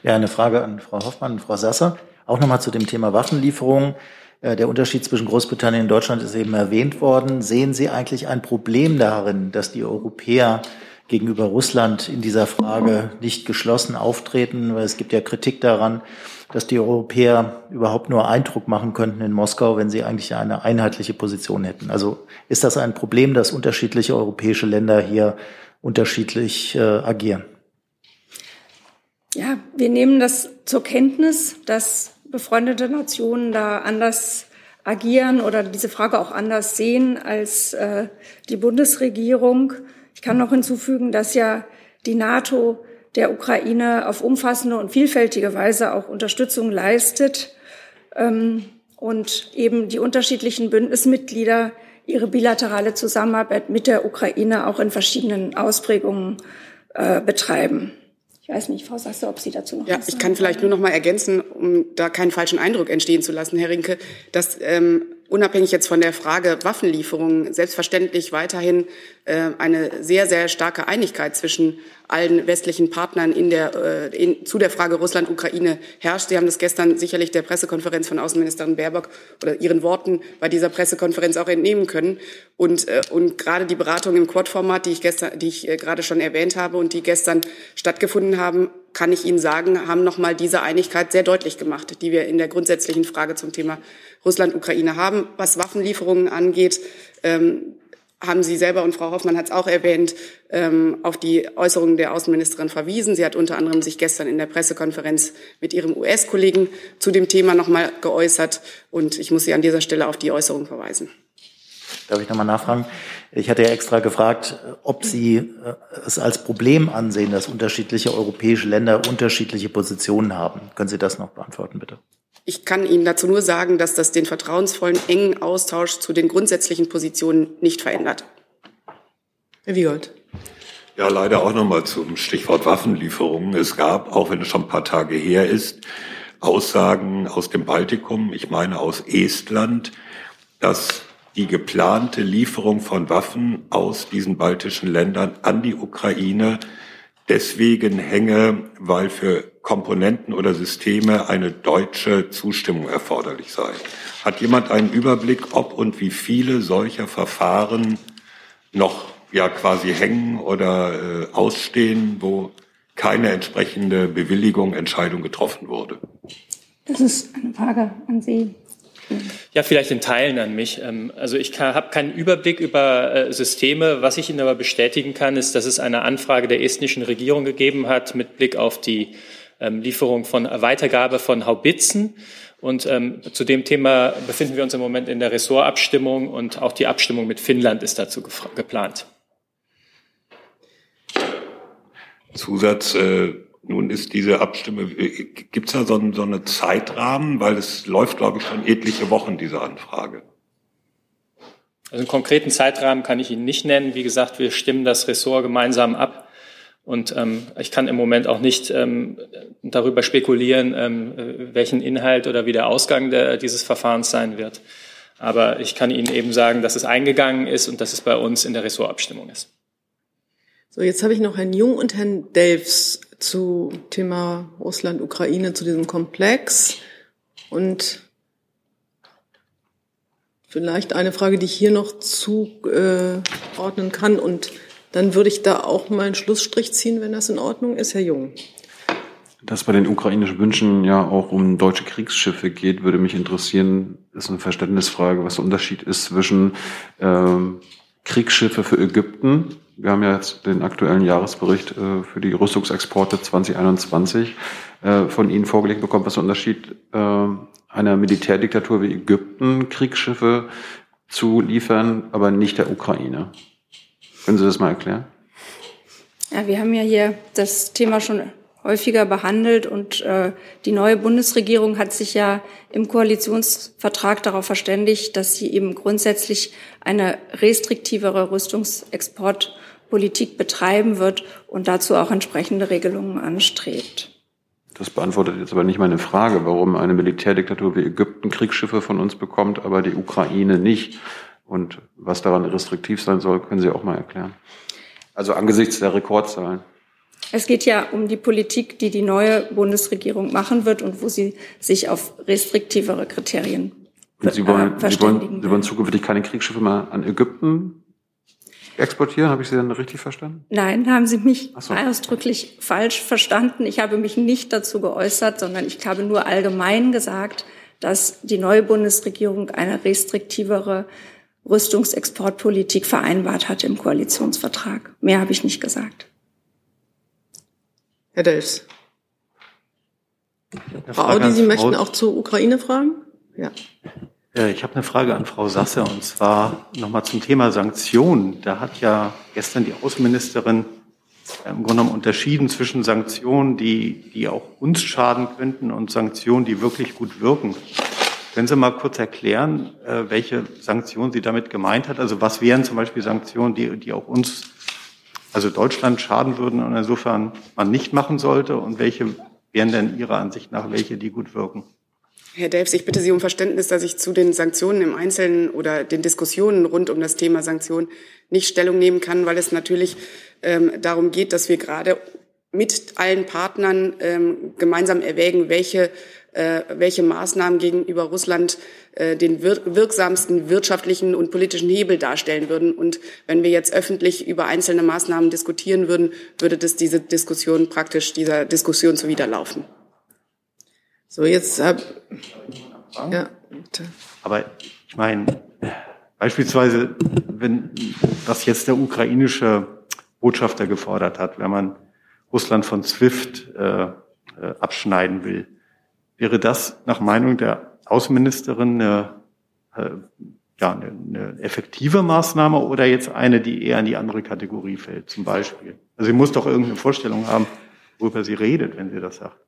Ja, eine Frage an Frau Hoffmann und Frau Sasser. Auch nochmal zu dem Thema Waffenlieferung. Äh, der Unterschied zwischen Großbritannien und Deutschland ist eben erwähnt worden. Sehen Sie eigentlich ein Problem darin, dass die Europäer gegenüber Russland in dieser Frage nicht geschlossen auftreten? Es gibt ja Kritik daran, dass die Europäer überhaupt nur Eindruck machen könnten in Moskau, wenn sie eigentlich eine einheitliche Position hätten. Also ist das ein Problem, dass unterschiedliche europäische Länder hier unterschiedlich äh, agieren? Ja, wir nehmen das zur Kenntnis, dass befreundete Nationen da anders agieren oder diese Frage auch anders sehen als äh, die Bundesregierung. Ich kann noch hinzufügen, dass ja die NATO der Ukraine auf umfassende und vielfältige Weise auch Unterstützung leistet ähm, und eben die unterschiedlichen Bündnismitglieder ihre bilaterale Zusammenarbeit mit der Ukraine auch in verschiedenen Ausprägungen äh, betreiben. Ich weiß nicht, Frau Sasse, ob Sie dazu noch Ja, ich kann vielleicht nur noch mal ergänzen, um da keinen falschen Eindruck entstehen zu lassen, Herr Rinke, dass ähm, unabhängig jetzt von der Frage Waffenlieferungen selbstverständlich weiterhin äh, eine sehr, sehr starke Einigkeit zwischen allen westlichen Partnern in der, äh, in, zu der Frage Russland-Ukraine herrscht. Sie haben das gestern sicherlich der Pressekonferenz von Außenministerin Baerbock oder Ihren Worten bei dieser Pressekonferenz auch entnehmen können. Und, äh, und gerade die Beratungen im Quad-Format, die ich, gestern, die ich äh, gerade schon erwähnt habe und die gestern stattgefunden haben, kann ich Ihnen sagen, haben nochmal diese Einigkeit sehr deutlich gemacht, die wir in der grundsätzlichen Frage zum Thema Russland-Ukraine haben. Was Waffenlieferungen angeht, ähm, haben Sie selber und Frau Hoffmann hat es auch erwähnt, ähm, auf die Äußerungen der Außenministerin verwiesen. Sie hat unter anderem sich gestern in der Pressekonferenz mit ihrem US-Kollegen zu dem Thema nochmal geäußert. Und ich muss Sie an dieser Stelle auf die Äußerung verweisen. Darf ich nochmal nachfragen? Ich hatte ja extra gefragt, ob Sie äh, es als Problem ansehen, dass unterschiedliche europäische Länder unterschiedliche Positionen haben. Können Sie das noch beantworten, bitte? Ich kann Ihnen dazu nur sagen, dass das den vertrauensvollen, engen Austausch zu den grundsätzlichen Positionen nicht verändert. Herr Wiegold. Ja, leider auch nochmal zum Stichwort Waffenlieferungen. Es gab, auch wenn es schon ein paar Tage her ist, Aussagen aus dem Baltikum, ich meine aus Estland, dass die geplante Lieferung von Waffen aus diesen baltischen Ländern an die Ukraine deswegen hänge, weil für Komponenten oder Systeme eine deutsche Zustimmung erforderlich sei. Hat jemand einen Überblick, ob und wie viele solcher Verfahren noch ja quasi hängen oder äh, ausstehen, wo keine entsprechende Bewilligung, Entscheidung getroffen wurde? Das ist eine Frage an Sie. Ja, vielleicht in Teilen an mich. Ähm, also ich habe keinen Überblick über äh, Systeme. Was ich Ihnen aber bestätigen kann, ist, dass es eine Anfrage der estnischen Regierung gegeben hat mit Blick auf die ähm, Lieferung von Weitergabe von Haubitzen. Und ähm, zu dem Thema befinden wir uns im Moment in der Ressortabstimmung und auch die Abstimmung mit Finnland ist dazu geplant. Zusatz, äh, nun ist diese Abstimmung, äh, gibt es da so, so einen Zeitrahmen, weil es läuft, glaube ich, schon etliche Wochen, diese Anfrage. Also einen konkreten Zeitrahmen kann ich Ihnen nicht nennen. Wie gesagt, wir stimmen das Ressort gemeinsam ab. Und ähm, ich kann im Moment auch nicht ähm, darüber spekulieren, ähm, welchen Inhalt oder wie der Ausgang der, dieses Verfahrens sein wird. Aber ich kann Ihnen eben sagen, dass es eingegangen ist und dass es bei uns in der Ressortabstimmung ist. So, jetzt habe ich noch Herrn Jung und Herrn Delfs zu Thema Russland, Ukraine, zu diesem Komplex. Und vielleicht eine Frage, die ich hier noch zuordnen kann. Und dann würde ich da auch mal einen Schlussstrich ziehen, wenn das in Ordnung ist, Herr Jung. Dass bei den ukrainischen Wünschen ja auch um deutsche Kriegsschiffe geht, würde mich interessieren, ist eine Verständnisfrage, was der Unterschied ist zwischen ähm, Kriegsschiffe für Ägypten wir haben ja jetzt den aktuellen Jahresbericht äh, für die Rüstungsexporte 2021 äh, von Ihnen vorgelegt bekommen. Was der Unterschied äh, einer Militärdiktatur wie Ägypten, Kriegsschiffe zu liefern, aber nicht der Ukraine? Können Sie das mal erklären? Ja, wir haben ja hier das Thema schon häufiger behandelt und äh, die neue Bundesregierung hat sich ja im Koalitionsvertrag darauf verständigt, dass sie eben grundsätzlich eine restriktivere Rüstungsexport Politik betreiben wird und dazu auch entsprechende Regelungen anstrebt. Das beantwortet jetzt aber nicht meine Frage, warum eine Militärdiktatur wie Ägypten Kriegsschiffe von uns bekommt, aber die Ukraine nicht. Und was daran restriktiv sein soll, können Sie auch mal erklären. Also angesichts der Rekordzahlen. Es geht ja um die Politik, die die neue Bundesregierung machen wird und wo sie sich auf restriktivere Kriterien und Sie wollen, äh, Sie wollen, Sie wollen zukünftig keine Kriegsschiffe mehr an Ägypten exportieren? Habe ich Sie dann richtig verstanden? Nein, haben Sie mich so. ausdrücklich falsch verstanden. Ich habe mich nicht dazu geäußert, sondern ich habe nur allgemein gesagt, dass die neue Bundesregierung eine restriktivere Rüstungsexportpolitik vereinbart hat im Koalitionsvertrag. Mehr habe ich nicht gesagt. Herr Delfs. Frau Audi, Sie möchten auch zur Ukraine fragen? Ja. Äh, ich habe eine Frage an Frau Sasse und zwar nochmal zum Thema Sanktionen. Da hat ja gestern die Außenministerin im Grunde genommen unterschieden zwischen Sanktionen, die, die auch uns schaden könnten und Sanktionen, die wirklich gut wirken. Können Sie mal kurz erklären, äh, welche Sanktionen sie damit gemeint hat? Also was wären zum Beispiel Sanktionen, die, die auch uns, also Deutschland schaden würden und insofern man nicht machen sollte? Und welche wären denn Ihrer Ansicht nach welche, die gut wirken? Herr Delfs, ich bitte Sie um Verständnis, dass ich zu den Sanktionen im Einzelnen oder den Diskussionen rund um das Thema Sanktionen nicht Stellung nehmen kann, weil es natürlich ähm, darum geht, dass wir gerade mit allen Partnern ähm, gemeinsam erwägen, welche, äh, welche Maßnahmen gegenüber Russland äh, den wir wirksamsten wirtschaftlichen und politischen Hebel darstellen würden. Und wenn wir jetzt öffentlich über einzelne Maßnahmen diskutieren würden, würde das diese Diskussion praktisch dieser Diskussion zuwiderlaufen. So, jetzt hab, ja. Aber ich meine, beispielsweise, wenn was jetzt der ukrainische Botschafter gefordert hat, wenn man Russland von SWIFT äh, äh, abschneiden will. Wäre das nach Meinung der Außenministerin eine, äh, ja, eine, eine effektive Maßnahme oder jetzt eine, die eher in die andere Kategorie fällt, zum Beispiel? Also sie muss doch irgendeine Vorstellung haben, worüber sie redet, wenn sie das sagt.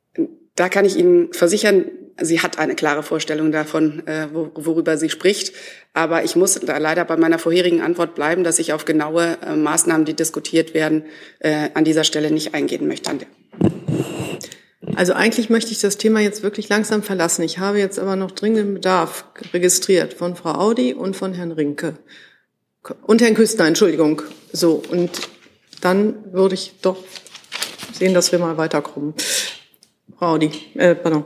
Da kann ich Ihnen versichern, sie hat eine klare Vorstellung davon, äh, worüber sie spricht. Aber ich muss da leider bei meiner vorherigen Antwort bleiben, dass ich auf genaue äh, Maßnahmen, die diskutiert werden, äh, an dieser Stelle nicht eingehen möchte. Also eigentlich möchte ich das Thema jetzt wirklich langsam verlassen. Ich habe jetzt aber noch dringenden Bedarf registriert von Frau Audi und von Herrn Rinke. Und Herrn Küstner, Entschuldigung. So, und dann würde ich doch sehen, dass wir mal weiterkommen. Frau Audi, äh, pardon.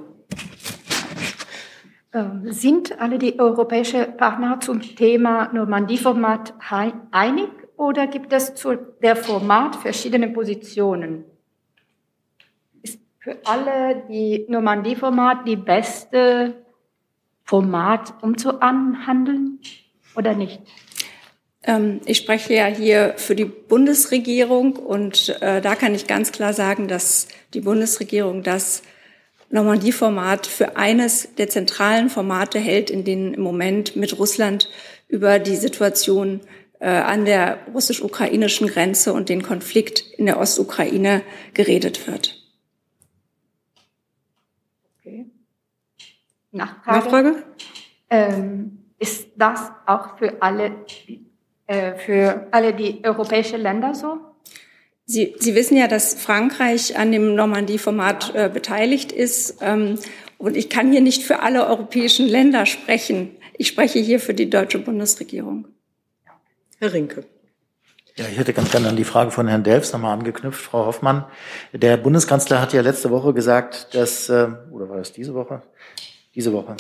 Ähm, sind alle die europäischen Partner zum Thema Normandie-Format einig oder gibt es zu der Format verschiedene Positionen? Ist für alle die Normandie-Format die beste Format, um zu anhandeln oder nicht? Ähm, ich spreche ja hier für die Bundesregierung und äh, da kann ich ganz klar sagen, dass die Bundesregierung das Normandie-Format für eines der zentralen Formate hält, in denen im Moment mit Russland über die Situation äh, an der russisch-ukrainischen Grenze und den Konflikt in der Ostukraine geredet wird. Okay. Nachfrage. Nachfrage? Ähm, ist das auch für alle äh, für alle die europäischen Länder so? Sie, Sie wissen ja, dass Frankreich an dem Normandie-Format äh, beteiligt ist. Ähm, und ich kann hier nicht für alle europäischen Länder sprechen. Ich spreche hier für die deutsche Bundesregierung. Herr Rinke. Ja, ich hätte ganz gerne an die Frage von Herrn Delfs nochmal angeknüpft, Frau Hoffmann. Der Bundeskanzler hat ja letzte Woche gesagt, dass, äh, oder war das diese Woche? Diese Woche,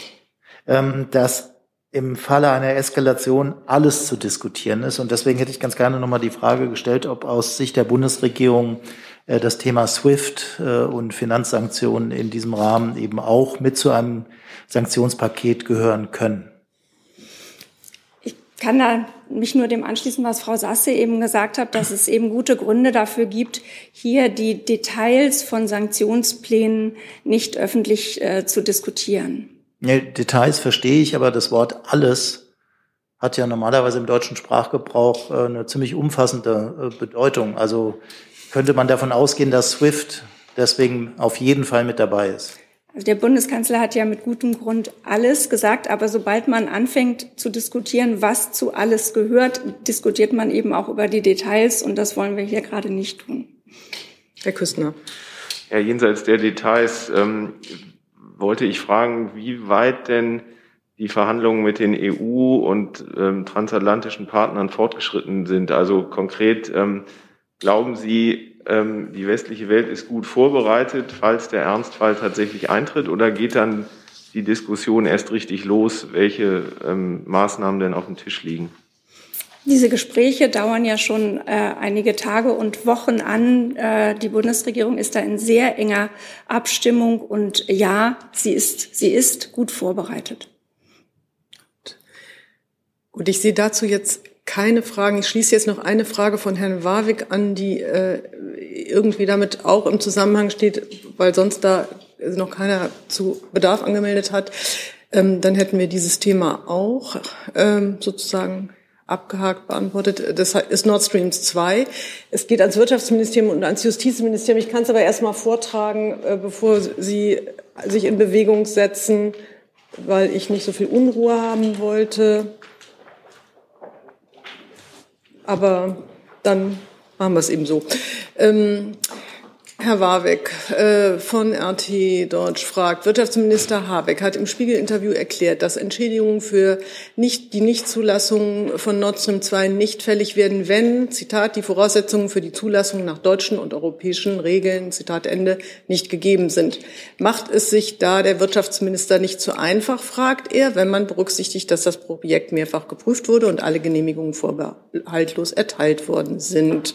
ähm, dass im Falle einer Eskalation alles zu diskutieren ist. Und deswegen hätte ich ganz gerne nochmal die Frage gestellt, ob aus Sicht der Bundesregierung äh, das Thema SWIFT äh, und Finanzsanktionen in diesem Rahmen eben auch mit zu einem Sanktionspaket gehören können. Ich kann da mich nur dem anschließen, was Frau Sasse eben gesagt hat, dass es eben gute Gründe dafür gibt, hier die Details von Sanktionsplänen nicht öffentlich äh, zu diskutieren. Nee, Details verstehe ich, aber das Wort alles hat ja normalerweise im deutschen Sprachgebrauch äh, eine ziemlich umfassende äh, Bedeutung. Also könnte man davon ausgehen, dass SWIFT deswegen auf jeden Fall mit dabei ist. Also der Bundeskanzler hat ja mit gutem Grund alles gesagt, aber sobald man anfängt zu diskutieren, was zu alles gehört, diskutiert man eben auch über die Details und das wollen wir hier gerade nicht tun. Herr Küstner. Ja, jenseits der Details, ähm, wollte ich fragen, wie weit denn die Verhandlungen mit den EU und ähm, transatlantischen Partnern fortgeschritten sind. Also konkret, ähm, glauben Sie, ähm, die westliche Welt ist gut vorbereitet, falls der Ernstfall tatsächlich eintritt, oder geht dann die Diskussion erst richtig los, welche ähm, Maßnahmen denn auf dem Tisch liegen? Diese Gespräche dauern ja schon äh, einige Tage und Wochen an. Äh, die Bundesregierung ist da in sehr enger Abstimmung und ja, sie ist, sie ist gut vorbereitet. Gut, ich sehe dazu jetzt keine Fragen. Ich schließe jetzt noch eine Frage von Herrn Warwick an, die äh, irgendwie damit auch im Zusammenhang steht, weil sonst da noch keiner zu Bedarf angemeldet hat. Ähm, dann hätten wir dieses Thema auch ähm, sozusagen abgehakt beantwortet. Das ist Nord Stream 2. Es geht ans Wirtschaftsministerium und ans Justizministerium. Ich kann es aber erst mal vortragen, äh, bevor Sie sich in Bewegung setzen, weil ich nicht so viel Unruhe haben wollte. Aber dann machen wir es eben so. Ähm, Herr Warwick äh, von RT Deutsch fragt, Wirtschaftsminister Habeck hat im Spiegel-Interview erklärt, dass Entschädigungen für nicht, die Nichtzulassung von Nord Stream 2 nicht fällig werden, wenn, Zitat, die Voraussetzungen für die Zulassung nach deutschen und europäischen Regeln, Zitat Ende, nicht gegeben sind. Macht es sich da der Wirtschaftsminister nicht zu einfach, fragt er, wenn man berücksichtigt, dass das Projekt mehrfach geprüft wurde und alle Genehmigungen vorbehaltlos erteilt worden sind.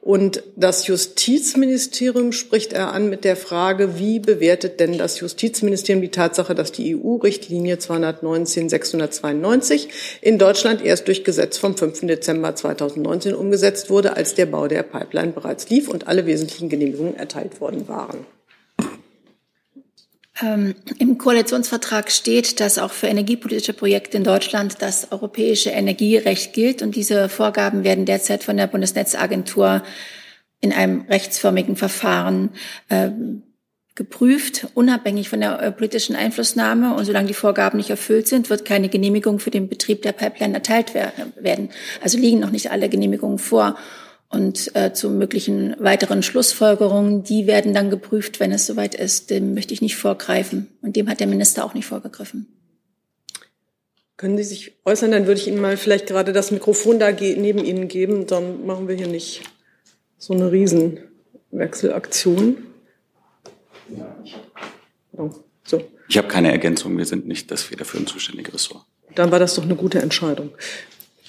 Und das Justizministerium spricht er an mit der Frage, wie bewertet denn das Justizministerium die Tatsache, dass die EU-Richtlinie 219-692 in Deutschland erst durch Gesetz vom 5. Dezember 2019 umgesetzt wurde, als der Bau der Pipeline bereits lief und alle wesentlichen Genehmigungen erteilt worden waren? Ähm, Im Koalitionsvertrag steht, dass auch für energiepolitische Projekte in Deutschland das europäische Energierecht gilt. Und diese Vorgaben werden derzeit von der Bundesnetzagentur in einem rechtsförmigen Verfahren äh, geprüft, unabhängig von der äh, politischen Einflussnahme. Und solange die Vorgaben nicht erfüllt sind, wird keine Genehmigung für den Betrieb der Pipeline erteilt werden. Also liegen noch nicht alle Genehmigungen vor und äh, zu möglichen weiteren Schlussfolgerungen. Die werden dann geprüft, wenn es soweit ist. Dem möchte ich nicht vorgreifen. Und dem hat der Minister auch nicht vorgegriffen. Können Sie sich äußern? Dann würde ich Ihnen mal vielleicht gerade das Mikrofon da neben Ihnen geben. Dann machen wir hier nicht so eine Riesenwechselaktion. Oh, so. Ich habe keine Ergänzung. Wir sind nicht das federführend zuständige Ressort. Dann war das doch eine gute Entscheidung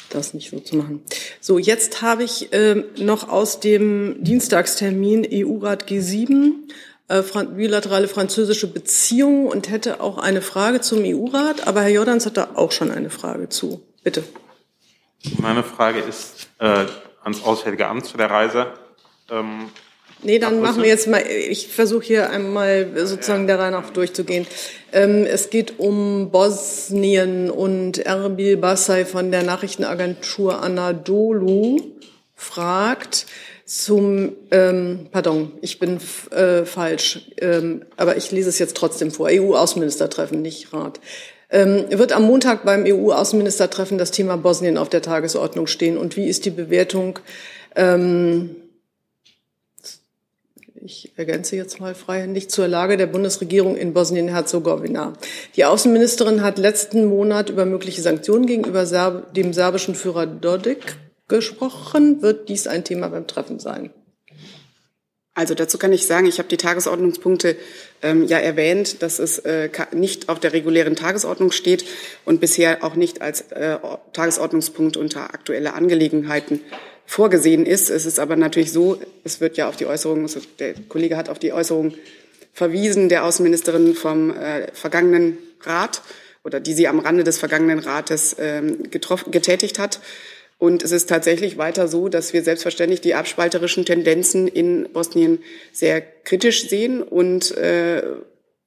das nicht so zu machen. So, jetzt habe ich äh, noch aus dem Dienstagstermin EU-Rat G7 äh, bilaterale französische Beziehungen und hätte auch eine Frage zum EU-Rat, aber Herr Jordans hat da auch schon eine Frage zu. Bitte. Meine Frage ist äh, ans Auswärtige Amt zu der Reise. Ähm, Nee, dann machen wir jetzt mal, ich versuche hier einmal sozusagen der Reihe nach durchzugehen. Ähm, es geht um Bosnien und Erbil Basay von der Nachrichtenagentur Anadolu fragt zum, ähm, pardon, ich bin äh, falsch, ähm, aber ich lese es jetzt trotzdem vor. EU-Außenministertreffen, nicht Rat. Ähm, wird am Montag beim EU-Außenministertreffen das Thema Bosnien auf der Tagesordnung stehen und wie ist die Bewertung ähm, ich ergänze jetzt mal freihändig zur Lage der Bundesregierung in Bosnien-Herzegowina. Die Außenministerin hat letzten Monat über mögliche Sanktionen gegenüber dem serbischen Führer Dodik gesprochen. Wird dies ein Thema beim Treffen sein? Also dazu kann ich sagen, ich habe die Tagesordnungspunkte ähm, ja erwähnt, dass es äh, nicht auf der regulären Tagesordnung steht und bisher auch nicht als äh, Tagesordnungspunkt unter aktuelle Angelegenheiten vorgesehen ist. Es ist aber natürlich so, es wird ja auf die Äußerung, der Kollege hat auf die Äußerung verwiesen, der Außenministerin vom äh, vergangenen Rat oder die sie am Rande des vergangenen Rates ähm, getroffen, getätigt hat. Und es ist tatsächlich weiter so, dass wir selbstverständlich die abspalterischen Tendenzen in Bosnien sehr kritisch sehen. Und äh,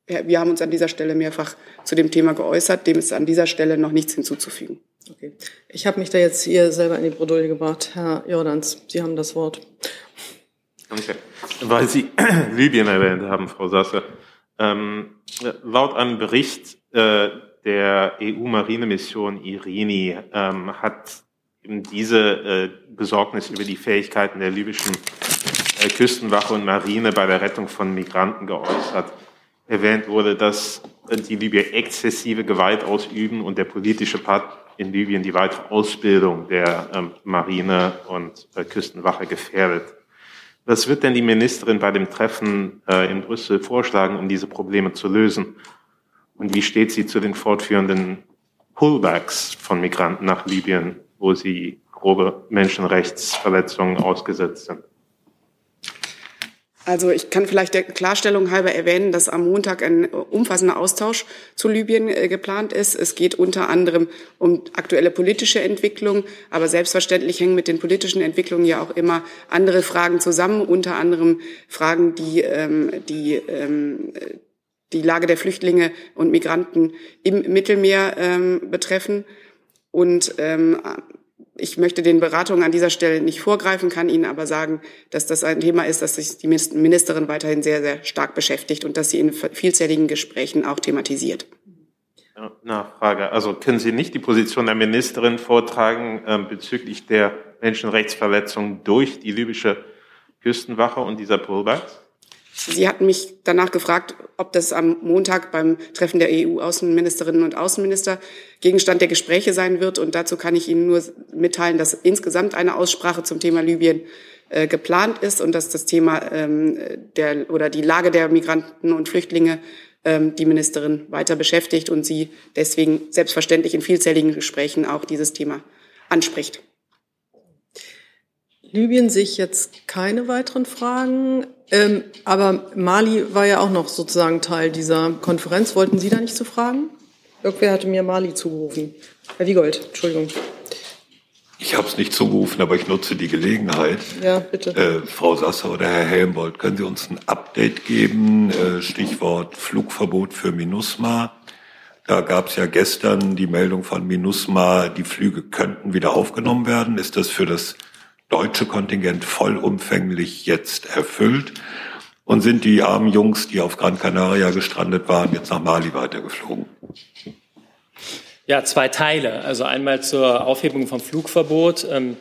wir haben uns an dieser Stelle mehrfach zu dem Thema geäußert. Dem ist an dieser Stelle noch nichts hinzuzufügen. Okay. Ich habe mich da jetzt hier selber in die Bredouille gebracht. Herr Jordans, Sie haben das Wort. Danke. Weil Sie Libyen erwähnt haben, Frau Sasse. Ähm, laut einem Bericht äh, der EU-Marinemission Irini ähm, hat eben diese äh, Besorgnis über die Fähigkeiten der libyschen äh, Küstenwache und Marine bei der Rettung von Migranten geäußert. Erwähnt wurde, dass die Libyer exzessive Gewalt ausüben und der politische Part in Libyen die weitere Ausbildung der ähm, Marine und äh, Küstenwache gefährdet. Was wird denn die Ministerin bei dem Treffen äh, in Brüssel vorschlagen, um diese Probleme zu lösen? Und wie steht sie zu den fortführenden Pullbacks von Migranten nach Libyen, wo sie grobe Menschenrechtsverletzungen ausgesetzt sind? Also ich kann vielleicht der Klarstellung halber erwähnen, dass am Montag ein umfassender Austausch zu Libyen äh, geplant ist. Es geht unter anderem um aktuelle politische Entwicklungen, aber selbstverständlich hängen mit den politischen Entwicklungen ja auch immer andere Fragen zusammen, unter anderem Fragen, die ähm, die ähm, die Lage der Flüchtlinge und Migranten im Mittelmeer ähm, betreffen. Und ähm, ich möchte den Beratungen an dieser Stelle nicht vorgreifen, kann Ihnen aber sagen, dass das ein Thema ist, das sich die Ministerin weiterhin sehr, sehr stark beschäftigt und dass sie in vielzähligen Gesprächen auch thematisiert. Nachfrage. Also können Sie nicht die Position der Ministerin vortragen äh, bezüglich der Menschenrechtsverletzungen durch die libysche Küstenwache und dieser Pullbacks? Sie hatten mich danach gefragt, ob das am Montag beim Treffen der EU-Außenministerinnen und Außenminister Gegenstand der Gespräche sein wird. Und dazu kann ich Ihnen nur mitteilen, dass insgesamt eine Aussprache zum Thema Libyen äh, geplant ist und dass das Thema ähm, der oder die Lage der Migranten und Flüchtlinge ähm, die Ministerin weiter beschäftigt und sie deswegen selbstverständlich in vielzähligen Gesprächen auch dieses Thema anspricht. Libyen sehe ich jetzt keine weiteren Fragen. Ähm, aber Mali war ja auch noch sozusagen Teil dieser Konferenz. Wollten Sie da nicht zu fragen? Irgendwer hatte mir Mali zugerufen. Herr Wiegold, Entschuldigung. Ich habe es nicht zugerufen, aber ich nutze die Gelegenheit. Ja, bitte. Äh, Frau Sasser oder Herr Helmbold, können Sie uns ein Update geben? Äh, Stichwort Flugverbot für MINUSMA. Da gab es ja gestern die Meldung von MINUSMA, die Flüge könnten wieder aufgenommen werden. Ist das für das deutsche Kontingent vollumfänglich jetzt erfüllt? Und sind die armen Jungs, die auf Gran Canaria gestrandet waren, jetzt nach Mali weitergeflogen? Ja, zwei Teile. Also einmal zur Aufhebung vom Flugverbot. Ähm,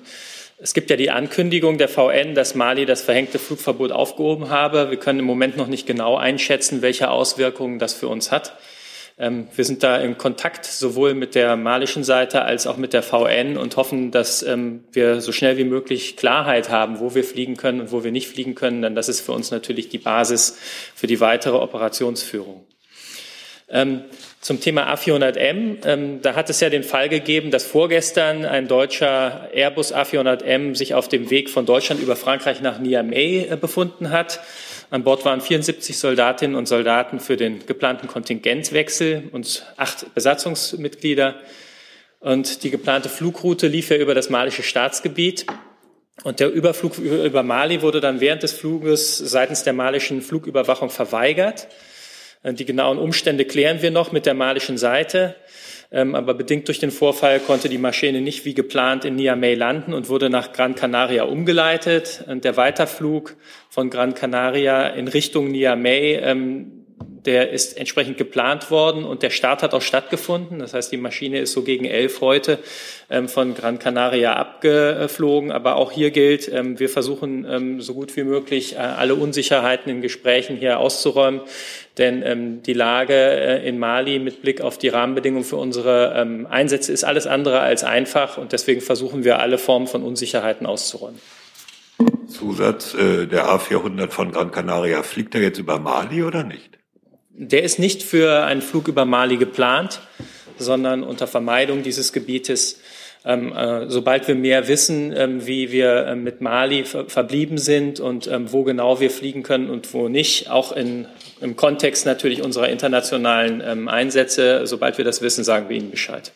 es gibt ja die Ankündigung der VN, dass Mali das verhängte Flugverbot aufgehoben habe. Wir können im Moment noch nicht genau einschätzen, welche Auswirkungen das für uns hat. Ähm, wir sind da in Kontakt sowohl mit der malischen Seite als auch mit der VN und hoffen, dass ähm, wir so schnell wie möglich Klarheit haben, wo wir fliegen können und wo wir nicht fliegen können. Denn das ist für uns natürlich die Basis für die weitere Operationsführung. Ähm, zum Thema A400M, ähm, da hat es ja den Fall gegeben, dass vorgestern ein deutscher Airbus A400M sich auf dem Weg von Deutschland über Frankreich nach Niamey äh, befunden hat. An Bord waren 74 Soldatinnen und Soldaten für den geplanten Kontingentwechsel und acht Besatzungsmitglieder. Und die geplante Flugroute lief ja über das malische Staatsgebiet. Und der Überflug über Mali wurde dann während des Fluges seitens der malischen Flugüberwachung verweigert. Äh, die genauen Umstände klären wir noch mit der malischen Seite. Ähm, aber bedingt durch den Vorfall konnte die Maschine nicht wie geplant in Niamey landen und wurde nach Gran Canaria umgeleitet. Und der Weiterflug von Gran Canaria in Richtung Niamey ähm, der ist entsprechend geplant worden und der Start hat auch stattgefunden. Das heißt, die Maschine ist so gegen elf heute ähm, von Gran Canaria abgeflogen. Aber auch hier gilt, ähm, wir versuchen ähm, so gut wie möglich äh, alle Unsicherheiten in Gesprächen hier auszuräumen. Denn die Lage äh, in Mali mit Blick auf die Rahmenbedingungen für unsere Einsätze ist alles andere als einfach. Und deswegen versuchen wir alle Formen von Unsicherheiten auszuräumen. Zusatz, äh, der A400 von Gran Canaria, fliegt er jetzt über Mali oder nicht? Der ist nicht für einen Flug über Mali geplant, sondern unter Vermeidung dieses Gebietes. Ähm, äh, sobald wir mehr wissen, ähm, wie wir äh, mit Mali ver verblieben sind und ähm, wo genau wir fliegen können und wo nicht, auch in, im Kontext natürlich unserer internationalen ähm, Einsätze, sobald wir das wissen, sagen wir Ihnen Bescheid.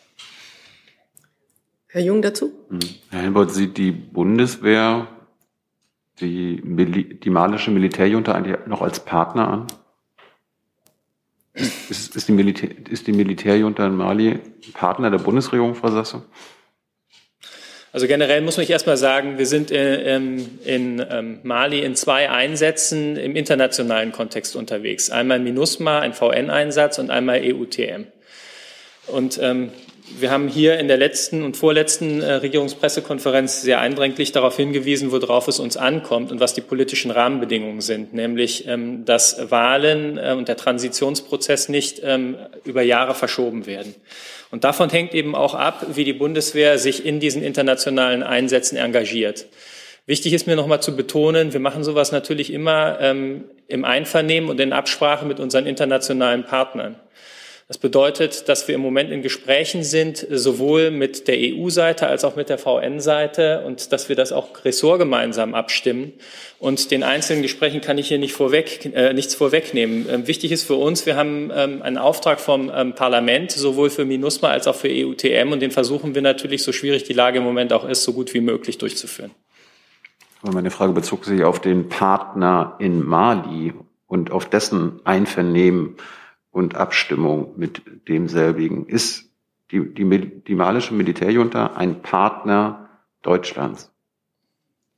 Herr Jung dazu? Hm. Herr Helmut, sieht die Bundeswehr die, die malische Militärjunta eigentlich noch als Partner an? Ist, ist, die, Militär, ist die Militärjunta in Mali Partner der Bundesregierung, Frau Sasse? Also generell muss man erstmal sagen, wir sind in, in, in ähm, Mali in zwei Einsätzen im internationalen Kontext unterwegs. Einmal MINUSMA, ein VN-Einsatz und einmal EUTM. Und ähm, wir haben hier in der letzten und vorletzten äh, Regierungspressekonferenz sehr eindringlich darauf hingewiesen, worauf es uns ankommt und was die politischen Rahmenbedingungen sind, nämlich ähm, dass Wahlen äh, und der Transitionsprozess nicht ähm, über Jahre verschoben werden. Und davon hängt eben auch ab, wie die Bundeswehr sich in diesen internationalen Einsätzen engagiert. Wichtig ist mir nochmal zu betonen, wir machen sowas natürlich immer ähm, im Einvernehmen und in Absprache mit unseren internationalen Partnern. Das bedeutet, dass wir im Moment in Gesprächen sind, sowohl mit der EU-Seite als auch mit der VN-Seite und dass wir das auch ressortgemeinsam abstimmen. Und den einzelnen Gesprächen kann ich hier nicht vorweg, äh, nichts vorwegnehmen. Ähm, wichtig ist für uns, wir haben ähm, einen Auftrag vom ähm, Parlament, sowohl für MINUSMA als auch für EUTM, und den versuchen wir natürlich, so schwierig die Lage im Moment auch ist, so gut wie möglich durchzuführen. Meine Frage bezog sich auf den Partner in Mali und auf dessen Einvernehmen und Abstimmung mit demselbigen. Ist die, die, die malische Militärjunta ein Partner Deutschlands?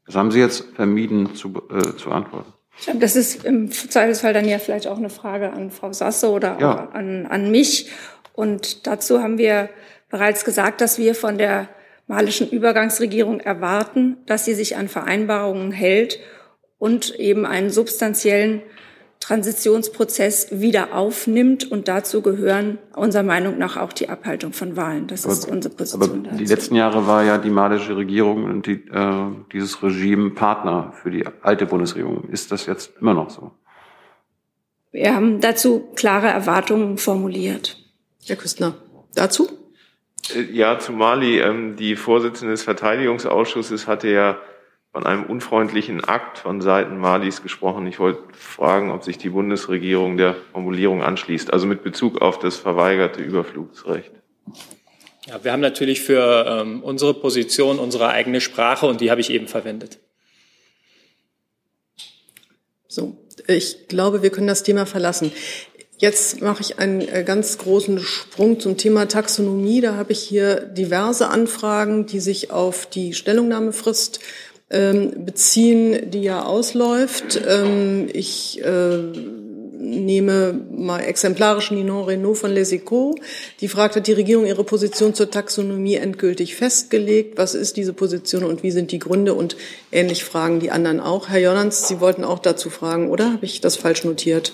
Das haben Sie jetzt vermieden zu, äh, zu antworten. Das ist im Zweifelsfall dann ja vielleicht auch eine Frage an Frau Sasse oder ja. an, an mich. Und dazu haben wir bereits gesagt, dass wir von der malischen Übergangsregierung erwarten, dass sie sich an Vereinbarungen hält und eben einen substanziellen Transitionsprozess wieder aufnimmt. Und dazu gehören unserer Meinung nach auch die Abhaltung von Wahlen. Das aber, ist unsere Position. Aber die letzten Jahre war ja die malische Regierung und die, äh, dieses Regime Partner für die alte Bundesregierung. Ist das jetzt immer noch so? Wir haben dazu klare Erwartungen formuliert. Herr Küstner, dazu? Äh, ja, zu Mali. Ähm, die Vorsitzende des Verteidigungsausschusses hatte ja von einem unfreundlichen Akt von Seiten Malis gesprochen. Ich wollte fragen, ob sich die Bundesregierung der Formulierung anschließt, also mit Bezug auf das verweigerte Überflugsrecht. Ja, wir haben natürlich für ähm, unsere Position unsere eigene Sprache und die habe ich eben verwendet. So, ich glaube, wir können das Thema verlassen. Jetzt mache ich einen äh, ganz großen Sprung zum Thema Taxonomie. Da habe ich hier diverse Anfragen, die sich auf die Stellungnahmefrist ähm, beziehen, die ja ausläuft. Ähm, ich äh, nehme mal exemplarisch Ninon Renault von Les Echos. Die fragt, hat die Regierung ihre Position zur Taxonomie endgültig festgelegt? Was ist diese Position und wie sind die Gründe? Und ähnlich fragen die anderen auch. Herr Jollands, Sie wollten auch dazu fragen, oder? Habe ich das falsch notiert?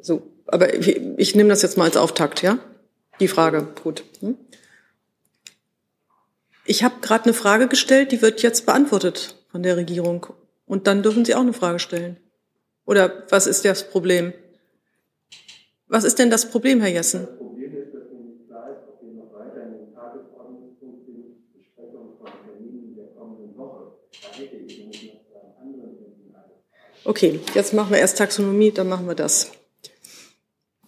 So, aber ich, ich nehme das jetzt mal als Auftakt, ja? Die Frage, gut. Hm? Ich habe gerade eine Frage gestellt, die wird jetzt beantwortet von der Regierung. Und dann dürfen Sie auch eine Frage stellen. Oder was ist das Problem? Was ist denn das Problem, Herr Jessen? Okay, jetzt machen wir erst Taxonomie, dann machen wir das.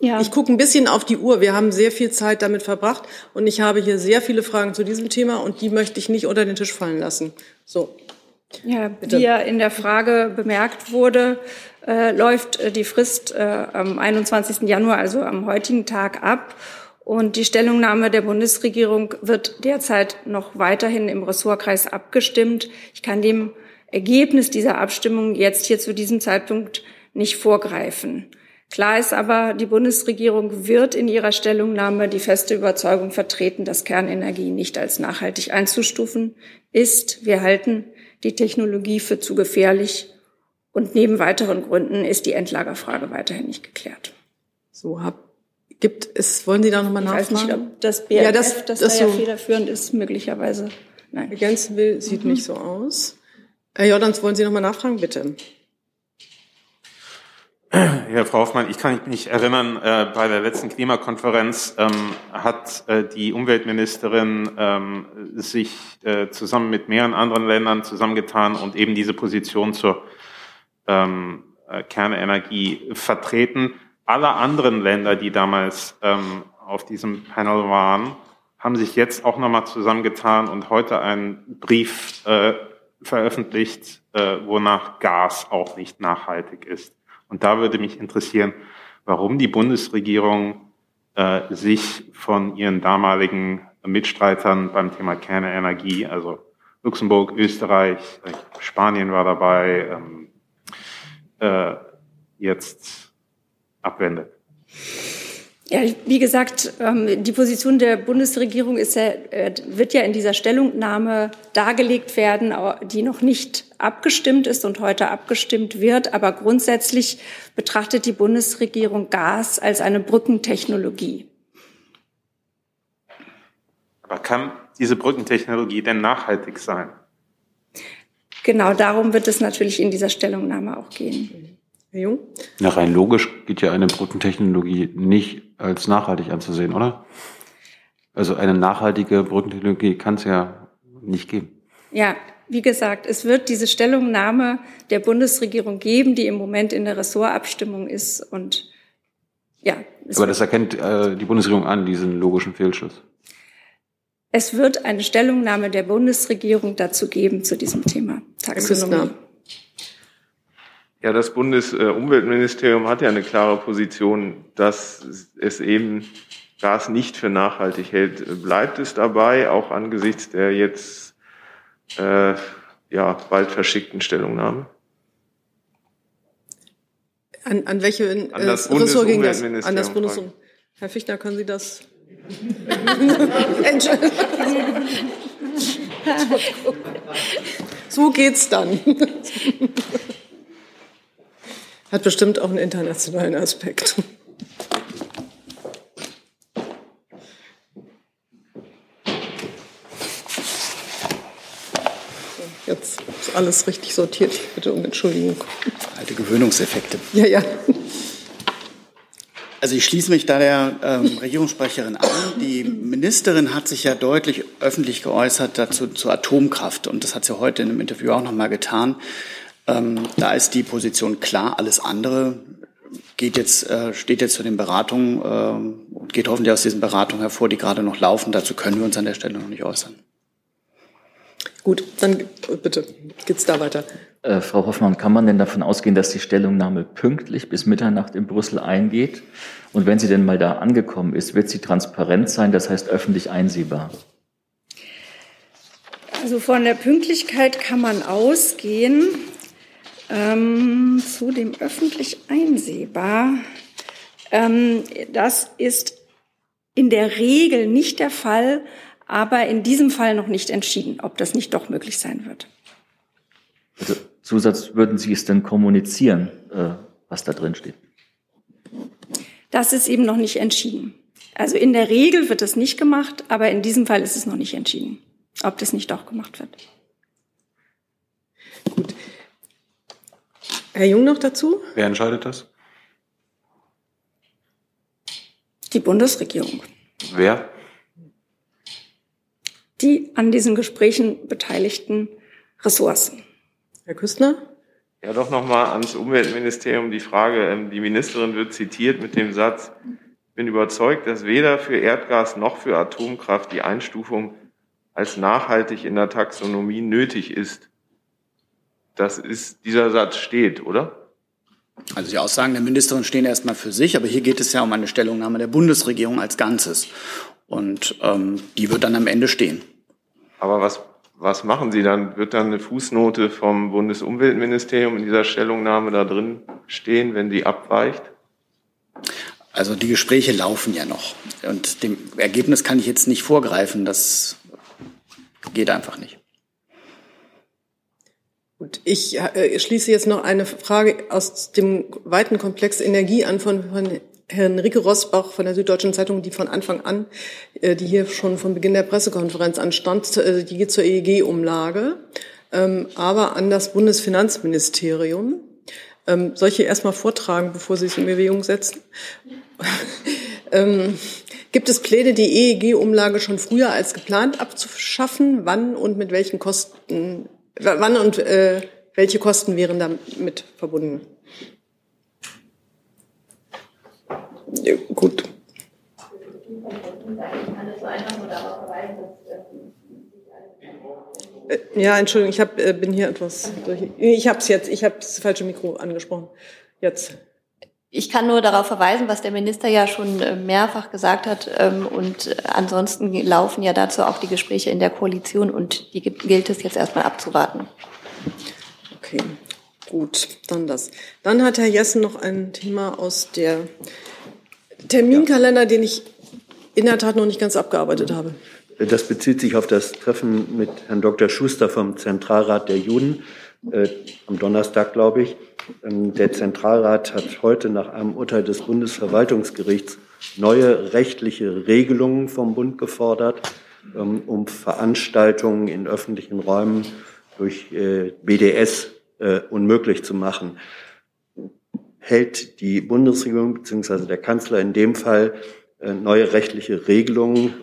Ja. Ich gucke ein bisschen auf die Uhr. Wir haben sehr viel Zeit damit verbracht und ich habe hier sehr viele Fragen zu diesem Thema und die möchte ich nicht unter den Tisch fallen lassen. So. Ja, Bitte. wie ja in der Frage bemerkt wurde, äh, läuft äh, die Frist äh, am 21. Januar, also am heutigen Tag ab. Und die Stellungnahme der Bundesregierung wird derzeit noch weiterhin im Ressortkreis abgestimmt. Ich kann dem Ergebnis dieser Abstimmung jetzt hier zu diesem Zeitpunkt nicht vorgreifen. Klar ist aber, die Bundesregierung wird in ihrer Stellungnahme die feste Überzeugung vertreten, dass Kernenergie nicht als nachhaltig einzustufen ist. Wir halten die Technologie für zu gefährlich und neben weiteren Gründen ist die Endlagerfrage weiterhin nicht geklärt. So hab, gibt es, wollen Sie da nochmal nachfragen? Ich weiß nicht, ob das BRF, ja, das, das, das da ja so federführend ist, möglicherweise. Nein. Ergänzen will, sieht mhm. nicht so aus. Herr Jordans, wollen Sie nochmal nachfragen, bitte? Ja, Frau Hoffmann, ich kann mich erinnern, äh, bei der letzten Klimakonferenz ähm, hat äh, die Umweltministerin ähm, sich äh, zusammen mit mehreren anderen Ländern zusammengetan und eben diese Position zur ähm, äh, Kernenergie vertreten. Alle anderen Länder, die damals ähm, auf diesem Panel waren, haben sich jetzt auch nochmal zusammengetan und heute einen Brief äh, veröffentlicht, äh, wonach Gas auch nicht nachhaltig ist. Und da würde mich interessieren, warum die Bundesregierung äh, sich von ihren damaligen Mitstreitern beim Thema Kernenergie, also Luxemburg, Österreich, äh, Spanien war dabei, ähm, äh, jetzt abwendet. Ja, wie gesagt, ähm, die Position der Bundesregierung ist ja, äh, wird ja in dieser Stellungnahme dargelegt werden, die noch nicht abgestimmt ist und heute abgestimmt wird. Aber grundsätzlich betrachtet die Bundesregierung Gas als eine Brückentechnologie. Aber kann diese Brückentechnologie denn nachhaltig sein? Genau darum wird es natürlich in dieser Stellungnahme auch gehen. Herr Jung? Na, rein logisch geht ja eine Brückentechnologie nicht als nachhaltig anzusehen, oder? Also eine nachhaltige Brückentechnologie kann es ja nicht geben. Ja, wie gesagt, es wird diese Stellungnahme der Bundesregierung geben, die im Moment in der Ressortabstimmung ist und ja. Aber das erkennt äh, die Bundesregierung an, diesen logischen Fehlschluss. Es wird eine Stellungnahme der Bundesregierung dazu geben zu diesem Thema Taxonomie. Ja, das Bundesumweltministerium hat ja eine klare Position, dass es eben Gas nicht für nachhaltig hält. Bleibt es dabei, auch angesichts der jetzt äh, ja, bald verschickten Stellungnahme? An, an welche äh, an das Ressort ging das? An das Bundesum Herr Fichtner, können Sie das? so geht's dann. Hat bestimmt auch einen internationalen Aspekt. Jetzt ist alles richtig sortiert. Ich bitte um Entschuldigung. Alte Gewöhnungseffekte. Ja, ja. Also ich schließe mich da der ähm, Regierungssprecherin an. Die Ministerin hat sich ja deutlich öffentlich geäußert dazu zur Atomkraft und das hat sie heute in einem Interview auch noch mal getan. Ähm, da ist die Position klar. Alles andere geht jetzt, äh, steht jetzt zu den Beratungen äh, und geht hoffentlich aus diesen Beratungen hervor, die gerade noch laufen. Dazu können wir uns an der Stelle noch nicht äußern. Gut, dann bitte geht's da weiter. Äh, Frau Hoffmann, kann man denn davon ausgehen, dass die Stellungnahme pünktlich bis Mitternacht in Brüssel eingeht? Und wenn sie denn mal da angekommen ist, wird sie transparent sein, das heißt öffentlich einsehbar? Also von der Pünktlichkeit kann man ausgehen. Ähm, zu dem öffentlich einsehbar. Ähm, das ist in der Regel nicht der Fall, aber in diesem Fall noch nicht entschieden, ob das nicht doch möglich sein wird. Also Zusatz, würden Sie es denn kommunizieren, äh, was da drin steht? Das ist eben noch nicht entschieden. Also in der Regel wird es nicht gemacht, aber in diesem Fall ist es noch nicht entschieden, ob das nicht doch gemacht wird. Herr Jung noch dazu? Wer entscheidet das? Die Bundesregierung. Wer? Die an diesen Gesprächen beteiligten Ressourcen. Herr Küstner? Ja, doch nochmal ans Umweltministerium die Frage. Ähm, die Ministerin wird zitiert mit dem Satz, ich bin überzeugt, dass weder für Erdgas noch für Atomkraft die Einstufung als nachhaltig in der Taxonomie nötig ist. Das ist, dieser Satz steht, oder? Also die Aussagen der Ministerin stehen erstmal für sich, aber hier geht es ja um eine Stellungnahme der Bundesregierung als Ganzes. Und ähm, die wird dann am Ende stehen. Aber was was machen Sie dann? Wird dann eine Fußnote vom Bundesumweltministerium in dieser Stellungnahme da drin stehen, wenn die abweicht? Also die Gespräche laufen ja noch. Und dem Ergebnis kann ich jetzt nicht vorgreifen. Das geht einfach nicht. Gut, ich äh, schließe jetzt noch eine Frage aus dem weiten Komplex Energie an von, von Herrn Ricke Rosbach von der Süddeutschen Zeitung, die von Anfang an, äh, die hier schon von Beginn der Pressekonferenz anstand, äh, die geht zur EEG-Umlage, ähm, aber an das Bundesfinanzministerium. Ähm, soll ich hier erstmal vortragen, bevor Sie es in Bewegung setzen? ähm, gibt es Pläne, die EEG-Umlage schon früher als geplant abzuschaffen? Wann und mit welchen Kosten, wann und äh, welche Kosten wären damit verbunden? Ja, gut. Äh, ja, Entschuldigung, ich hab, äh, bin hier etwas. Ich habe es jetzt, ich habe das falsche Mikro angesprochen. Jetzt. Ich kann nur darauf verweisen, was der Minister ja schon äh, mehrfach gesagt hat. Ähm, und ansonsten laufen ja dazu auch die Gespräche in der Koalition und die gilt es jetzt erstmal abzuwarten. Okay, gut, dann das. Dann hat Herr Jessen noch ein Thema aus der Terminkalender, den ich in der Tat noch nicht ganz abgearbeitet habe. Das bezieht sich auf das Treffen mit Herrn Dr. Schuster vom Zentralrat der Juden äh, am Donnerstag, glaube ich. Ähm, der Zentralrat hat heute nach einem Urteil des Bundesverwaltungsgerichts neue rechtliche Regelungen vom Bund gefordert, ähm, um Veranstaltungen in öffentlichen Räumen durch äh, BDS äh, unmöglich zu machen hält die Bundesregierung bzw. der Kanzler in dem Fall äh, neue rechtliche Regelungen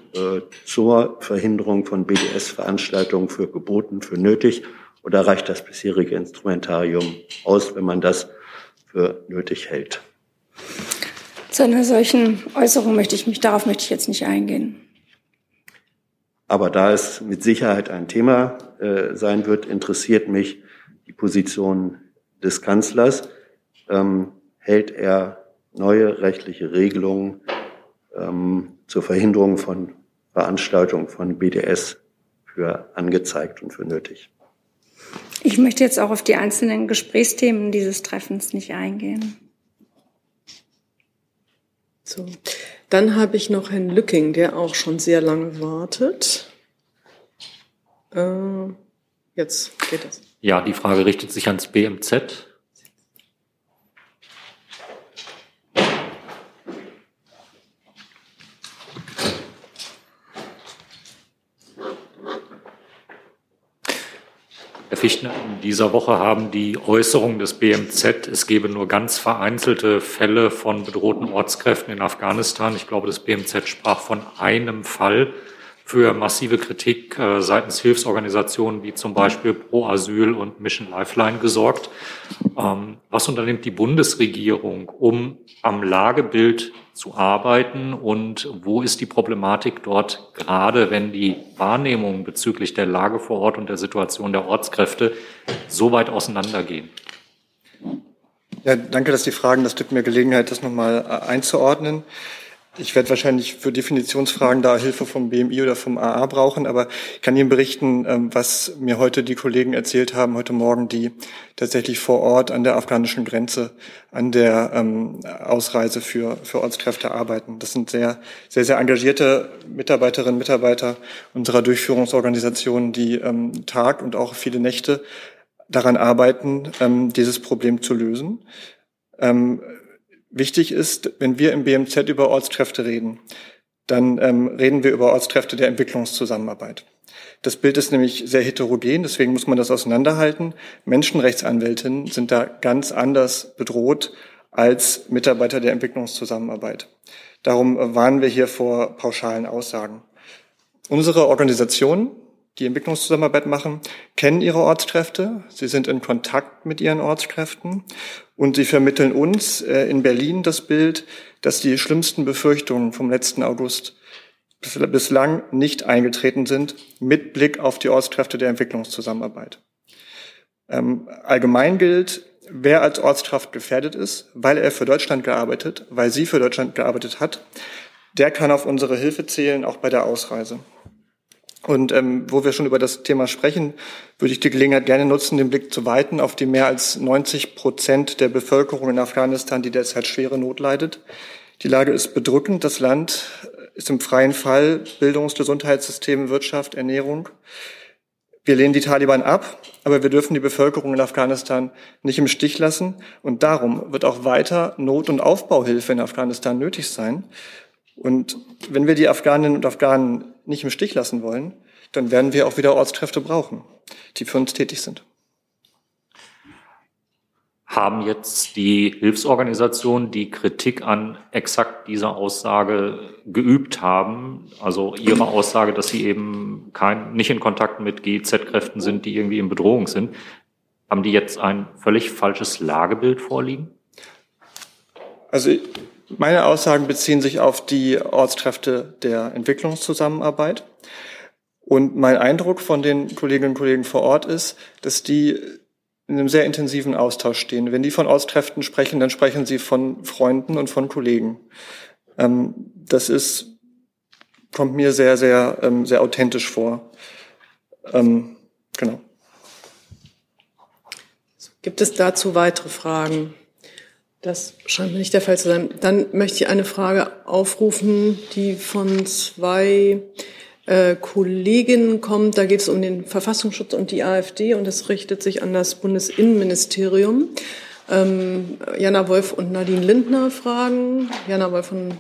zur Verhinderung von BDS-Veranstaltungen für geboten, für nötig? Oder reicht das bisherige Instrumentarium aus, wenn man das für nötig hält? Zu einer solchen Äußerung möchte ich mich, darauf möchte ich jetzt nicht eingehen. Aber da es mit Sicherheit ein Thema äh, sein wird, interessiert mich die Position des Kanzlers ähm, hält er neue rechtliche Regelungen ähm, zur Verhinderung von Veranstaltungen von BDS für angezeigt und für nötig. Ich möchte jetzt auch auf die einzelnen Gesprächsthemen dieses Treffens nicht eingehen. So, dann habe ich noch Herrn Lücking, der auch schon sehr lange wartet. Äh, jetzt geht es. Ja, die Frage richtet sich ans BMZ. Herr Fichtner, in dieser Woche haben die Äußerungen des BMZ, es gebe nur ganz vereinzelte Fälle von bedrohten Ortskräften in Afghanistan. Ich glaube, das BMZ sprach von einem Fall für massive Kritik äh, seitens Hilfsorganisationen wie zum Beispiel Pro Asyl und Mission Lifeline gesorgt. Ähm, was unternimmt die Bundesregierung, um am Lagebild zu arbeiten und wo ist die Problematik dort, gerade wenn die Wahrnehmungen bezüglich der Lage vor Ort und der Situation der Ortskräfte so weit auseinandergehen? Ja, danke, dass Sie fragen. Das gibt mir Gelegenheit, das nochmal äh, einzuordnen. Ich werde wahrscheinlich für Definitionsfragen da Hilfe vom BMI oder vom AA brauchen, aber ich kann Ihnen berichten, ähm, was mir heute die Kollegen erzählt haben, heute Morgen, die tatsächlich vor Ort an der afghanischen Grenze, an der ähm, Ausreise für, für Ortskräfte arbeiten. Das sind sehr, sehr, sehr engagierte Mitarbeiterinnen und Mitarbeiter unserer Durchführungsorganisation, die ähm, Tag und auch viele Nächte daran arbeiten, dieses Problem zu lösen. Wichtig ist, wenn wir im BMZ über Ortskräfte reden, dann ähm, reden wir über Ortskräfte der Entwicklungszusammenarbeit. Das Bild ist nämlich sehr heterogen, deswegen muss man das auseinanderhalten. Menschenrechtsanwältinnen sind da ganz anders bedroht als Mitarbeiter der Entwicklungszusammenarbeit. Darum warnen wir hier vor pauschalen Aussagen. Unsere Organisation, die Entwicklungszusammenarbeit machen, kennen ihre Ortskräfte. Sie sind in Kontakt mit ihren Ortskräften und sie vermitteln uns äh, in Berlin das Bild, dass die schlimmsten Befürchtungen vom letzten August bislang nicht eingetreten sind mit Blick auf die Ortskräfte der Entwicklungszusammenarbeit. Ähm, allgemein gilt, wer als Ortskraft gefährdet ist, weil er für Deutschland gearbeitet, weil sie für Deutschland gearbeitet hat, der kann auf unsere Hilfe zählen, auch bei der Ausreise. Und ähm, wo wir schon über das Thema sprechen, würde ich die Gelegenheit gerne nutzen, den Blick zu weiten auf die mehr als 90 Prozent der Bevölkerung in Afghanistan, die derzeit schwere Not leidet. Die Lage ist bedrückend. Das Land ist im freien Fall. Bildungs-, Gesundheitssystem, Wirtschaft, Ernährung. Wir lehnen die Taliban ab, aber wir dürfen die Bevölkerung in Afghanistan nicht im Stich lassen. Und darum wird auch weiter Not- und Aufbauhilfe in Afghanistan nötig sein. Und wenn wir die Afghaninnen und Afghanen nicht im Stich lassen wollen, dann werden wir auch wieder Ortskräfte brauchen, die für uns tätig sind. Haben jetzt die Hilfsorganisationen, die Kritik an exakt dieser Aussage geübt haben, also ihre Aussage, dass sie eben kein, nicht in Kontakt mit GIZ-Kräften sind, die irgendwie in Bedrohung sind, haben die jetzt ein völlig falsches Lagebild vorliegen? Also meine Aussagen beziehen sich auf die Ortskräfte der Entwicklungszusammenarbeit. Und mein Eindruck von den Kolleginnen und Kollegen vor Ort ist, dass die in einem sehr intensiven Austausch stehen. Wenn die von Ortskräften sprechen, dann sprechen sie von Freunden und von Kollegen. Ähm, das ist, kommt mir sehr, sehr, ähm, sehr authentisch vor. Ähm, genau. Gibt es dazu weitere Fragen? Das scheint mir nicht der Fall zu sein. Dann möchte ich eine Frage aufrufen, die von zwei äh, Kolleginnen kommt. Da geht es um den Verfassungsschutz und die AfD und das richtet sich an das Bundesinnenministerium. Ähm, Jana Wolf und Nadine Lindner fragen. Jana Wolf von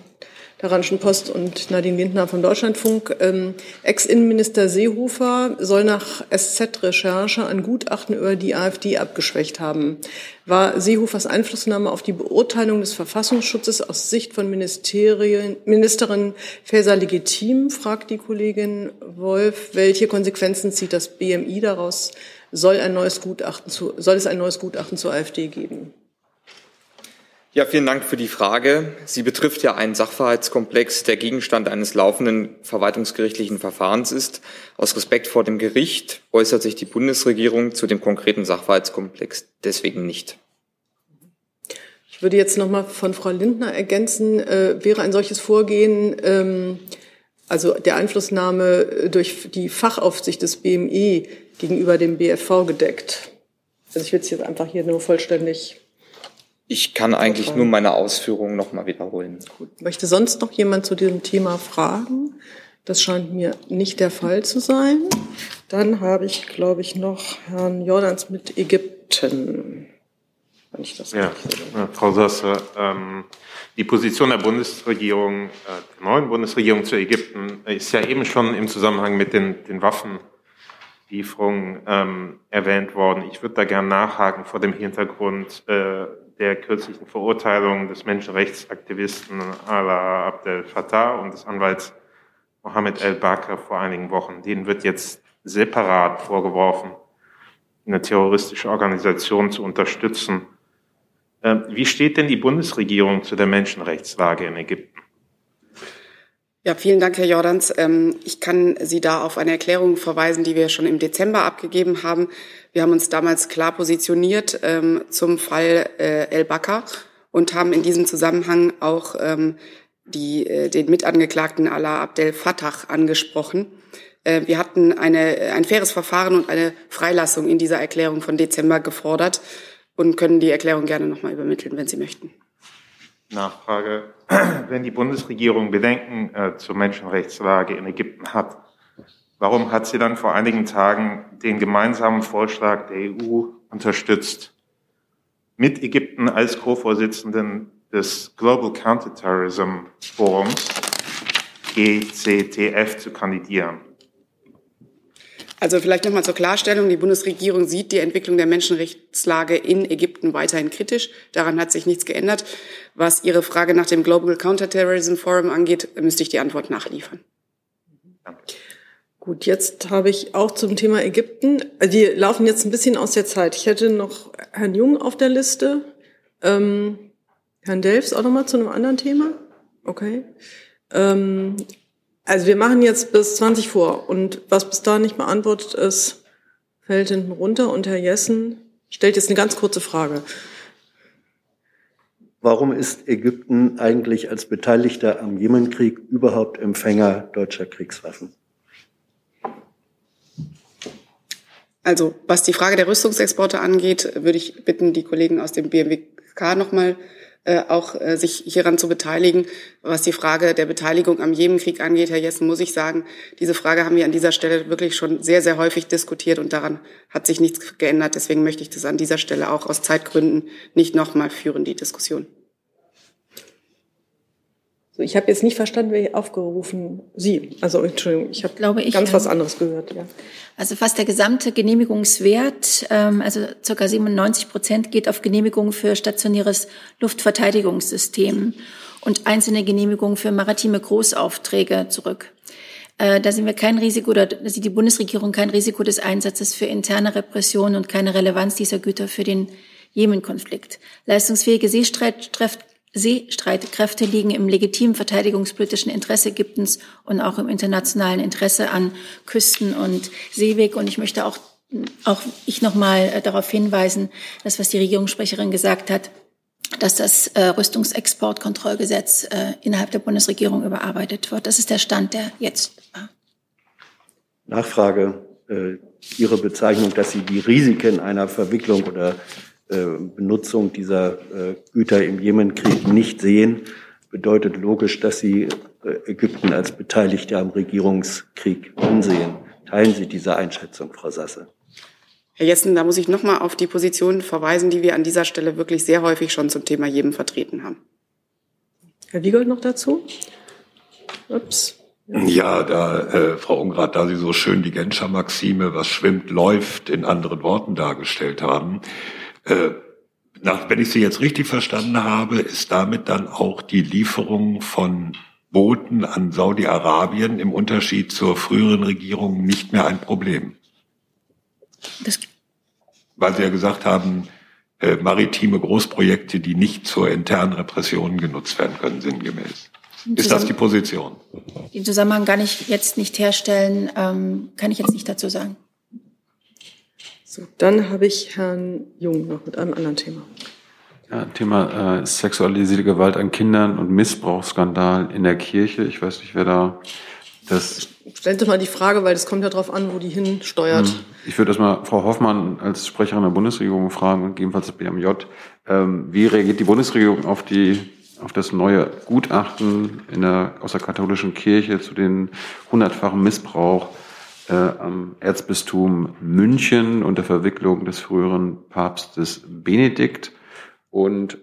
der Rheinischen Post und Nadine Lindner vom Deutschlandfunk. Ähm, Ex-Innenminister Seehofer soll nach SZ-Recherche ein Gutachten über die AfD abgeschwächt haben. War Seehofers Einflussnahme auf die Beurteilung des Verfassungsschutzes aus Sicht von Ministerin, Ministerin Faeser legitim, fragt die Kollegin Wolf. Welche Konsequenzen zieht das BMI daraus? Soll, ein neues Gutachten zu, soll es ein neues Gutachten zur AfD geben? Ja, vielen Dank für die Frage. Sie betrifft ja einen Sachverhaltskomplex, der Gegenstand eines laufenden verwaltungsgerichtlichen Verfahrens ist. Aus Respekt vor dem Gericht äußert sich die Bundesregierung zu dem konkreten Sachverhaltskomplex deswegen nicht. Ich würde jetzt noch mal von Frau Lindner ergänzen, äh, wäre ein solches Vorgehen, ähm, also der Einflussnahme durch die Fachaufsicht des BME gegenüber dem BFV gedeckt? Also ich will es jetzt einfach hier nur vollständig ich kann eigentlich nur meine Ausführungen nochmal wiederholen. Gut. Möchte sonst noch jemand zu diesem Thema fragen? Das scheint mir nicht der Fall zu sein. Dann habe ich, glaube ich, noch Herrn Jordans mit Ägypten. Wenn ich das ja, ja Frau Sasse, ähm, die Position der Bundesregierung, äh, der neuen Bundesregierung zu Ägypten ist ja eben schon im Zusammenhang mit den, den Waffen ähm, erwähnt worden. Ich würde da gerne nachhaken vor dem Hintergrund äh, der kürzlichen Verurteilung des Menschenrechtsaktivisten Ala Abdel Fattah und des Anwalts Mohammed El-Bakr vor einigen Wochen. Denen wird jetzt separat vorgeworfen, eine terroristische Organisation zu unterstützen. Ähm, wie steht denn die Bundesregierung zu der Menschenrechtslage in Ägypten? Ja, vielen Dank, Herr Jordans. Ähm, ich kann Sie da auf eine Erklärung verweisen, die wir schon im Dezember abgegeben haben. Wir haben uns damals klar positioniert ähm, zum Fall äh, El Bakr und haben in diesem Zusammenhang auch die, äh, den Mitangeklagten Allah Abdel Fattah angesprochen. Äh, wir hatten eine, ein faires Verfahren und eine Freilassung in dieser Erklärung von Dezember gefordert und können die Erklärung gerne nochmal übermitteln, wenn Sie möchten. Nachfrage. Wenn die Bundesregierung Bedenken äh, zur Menschenrechtslage in Ägypten hat, warum hat sie dann vor einigen Tagen den gemeinsamen Vorschlag der EU unterstützt, mit Ägypten als Co-Vorsitzenden des Global Counterterrorism Forums, GCTF, zu kandidieren? Also vielleicht nochmal zur Klarstellung. Die Bundesregierung sieht die Entwicklung der Menschenrechtslage in Ägypten weiterhin kritisch. Daran hat sich nichts geändert. Was Ihre Frage nach dem Global Counterterrorism Forum angeht, müsste ich die Antwort nachliefern. Gut, jetzt habe ich auch zum Thema Ägypten. Die laufen jetzt ein bisschen aus der Zeit. Ich hätte noch Herrn Jung auf der Liste. Ähm, Herrn Delfs auch nochmal zu einem anderen Thema? Okay. Ähm, also wir machen jetzt bis 20 vor und was bis da nicht beantwortet ist, fällt hinten runter und Herr Jessen stellt jetzt eine ganz kurze Frage. Warum ist Ägypten eigentlich als Beteiligter am Jemenkrieg überhaupt Empfänger deutscher Kriegswaffen? Also was die Frage der Rüstungsexporte angeht, würde ich bitten, die Kollegen aus dem BMWK nochmal äh, auch äh, sich hieran zu beteiligen. Was die Frage der Beteiligung am Jemenkrieg angeht, Herr Jessen, muss ich sagen, diese Frage haben wir an dieser Stelle wirklich schon sehr, sehr häufig diskutiert und daran hat sich nichts geändert. Deswegen möchte ich das an dieser Stelle auch aus Zeitgründen nicht nochmal führen, die Diskussion. So, ich habe jetzt nicht verstanden, wer aufgerufen Sie. Also Entschuldigung, ich habe ganz was anderes gehört. Ja. Also fast der gesamte Genehmigungswert, ähm, also ca. 97 Prozent, geht auf Genehmigungen für stationäres Luftverteidigungssystem und einzelne Genehmigungen für maritime Großaufträge zurück. Äh, da sehen wir kein Risiko, oder da sieht die Bundesregierung kein Risiko des Einsatzes für interne Repression und keine Relevanz dieser Güter für den Jemen-Konflikt. Leistungsfähige Seestreitkräfte Seestreitkräfte liegen im legitimen verteidigungspolitischen Interesse Ägyptens und auch im internationalen Interesse an Küsten und Seeweg. Und ich möchte auch, auch ich nochmal äh, darauf hinweisen, dass was die Regierungssprecherin gesagt hat, dass das äh, Rüstungsexportkontrollgesetz äh, innerhalb der Bundesregierung überarbeitet wird. Das ist der Stand, der jetzt war. Nachfrage. Äh, Ihre Bezeichnung, dass Sie die Risiken einer Verwicklung oder Benutzung dieser äh, Güter im Jemenkrieg nicht sehen, bedeutet logisch, dass Sie äh, Ägypten als Beteiligte am Regierungskrieg ansehen. Teilen Sie diese Einschätzung, Frau Sasse? Herr Jessen, da muss ich noch mal auf die Position verweisen, die wir an dieser Stelle wirklich sehr häufig schon zum Thema Jemen vertreten haben. Herr Wiegold noch dazu? Ups. Ja, da, äh, Frau Ungrath, da Sie so schön die Genscher Maxime, was schwimmt, läuft, in anderen Worten dargestellt haben, äh, nach, wenn ich Sie jetzt richtig verstanden habe, ist damit dann auch die Lieferung von Booten an Saudi-Arabien im Unterschied zur früheren Regierung nicht mehr ein Problem. Das Weil Sie ja gesagt haben, äh, maritime Großprojekte, die nicht zur internen Repression genutzt werden können, sinngemäß. Ist das die Position? Den Zusammenhang kann ich jetzt nicht herstellen, ähm, kann ich jetzt nicht dazu sagen. So, dann habe ich Herrn Jung noch mit einem anderen Thema. Ja, Thema äh, sexualisierte Gewalt an Kindern und Missbrauchsskandal in der Kirche. Ich weiß nicht, wer da das. Stellt doch mal die Frage, weil das kommt ja darauf an, wo die hinsteuert. Hm. Ich würde erstmal Frau Hoffmann als Sprecherin der Bundesregierung fragen und gegebenenfalls das BMJ. Ähm, wie reagiert die Bundesregierung auf die auf das neue Gutachten in der, aus der katholischen Kirche zu den hundertfachen Missbrauch äh, am Erzbistum München unter Verwicklung des früheren Papstes Benedikt. Und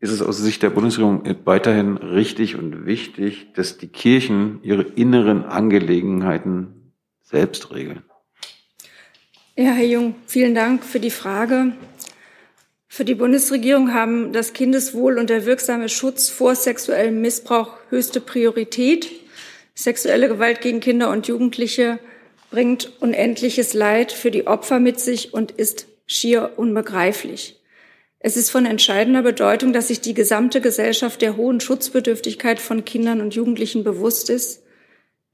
ist es aus Sicht der Bundesregierung weiterhin richtig und wichtig, dass die Kirchen ihre inneren Angelegenheiten selbst regeln? Ja, Herr Jung, vielen Dank für die Frage. Für die Bundesregierung haben das Kindeswohl und der wirksame Schutz vor sexuellem Missbrauch höchste Priorität. Sexuelle Gewalt gegen Kinder und Jugendliche bringt unendliches Leid für die Opfer mit sich und ist schier unbegreiflich. Es ist von entscheidender Bedeutung, dass sich die gesamte Gesellschaft der hohen Schutzbedürftigkeit von Kindern und Jugendlichen bewusst ist.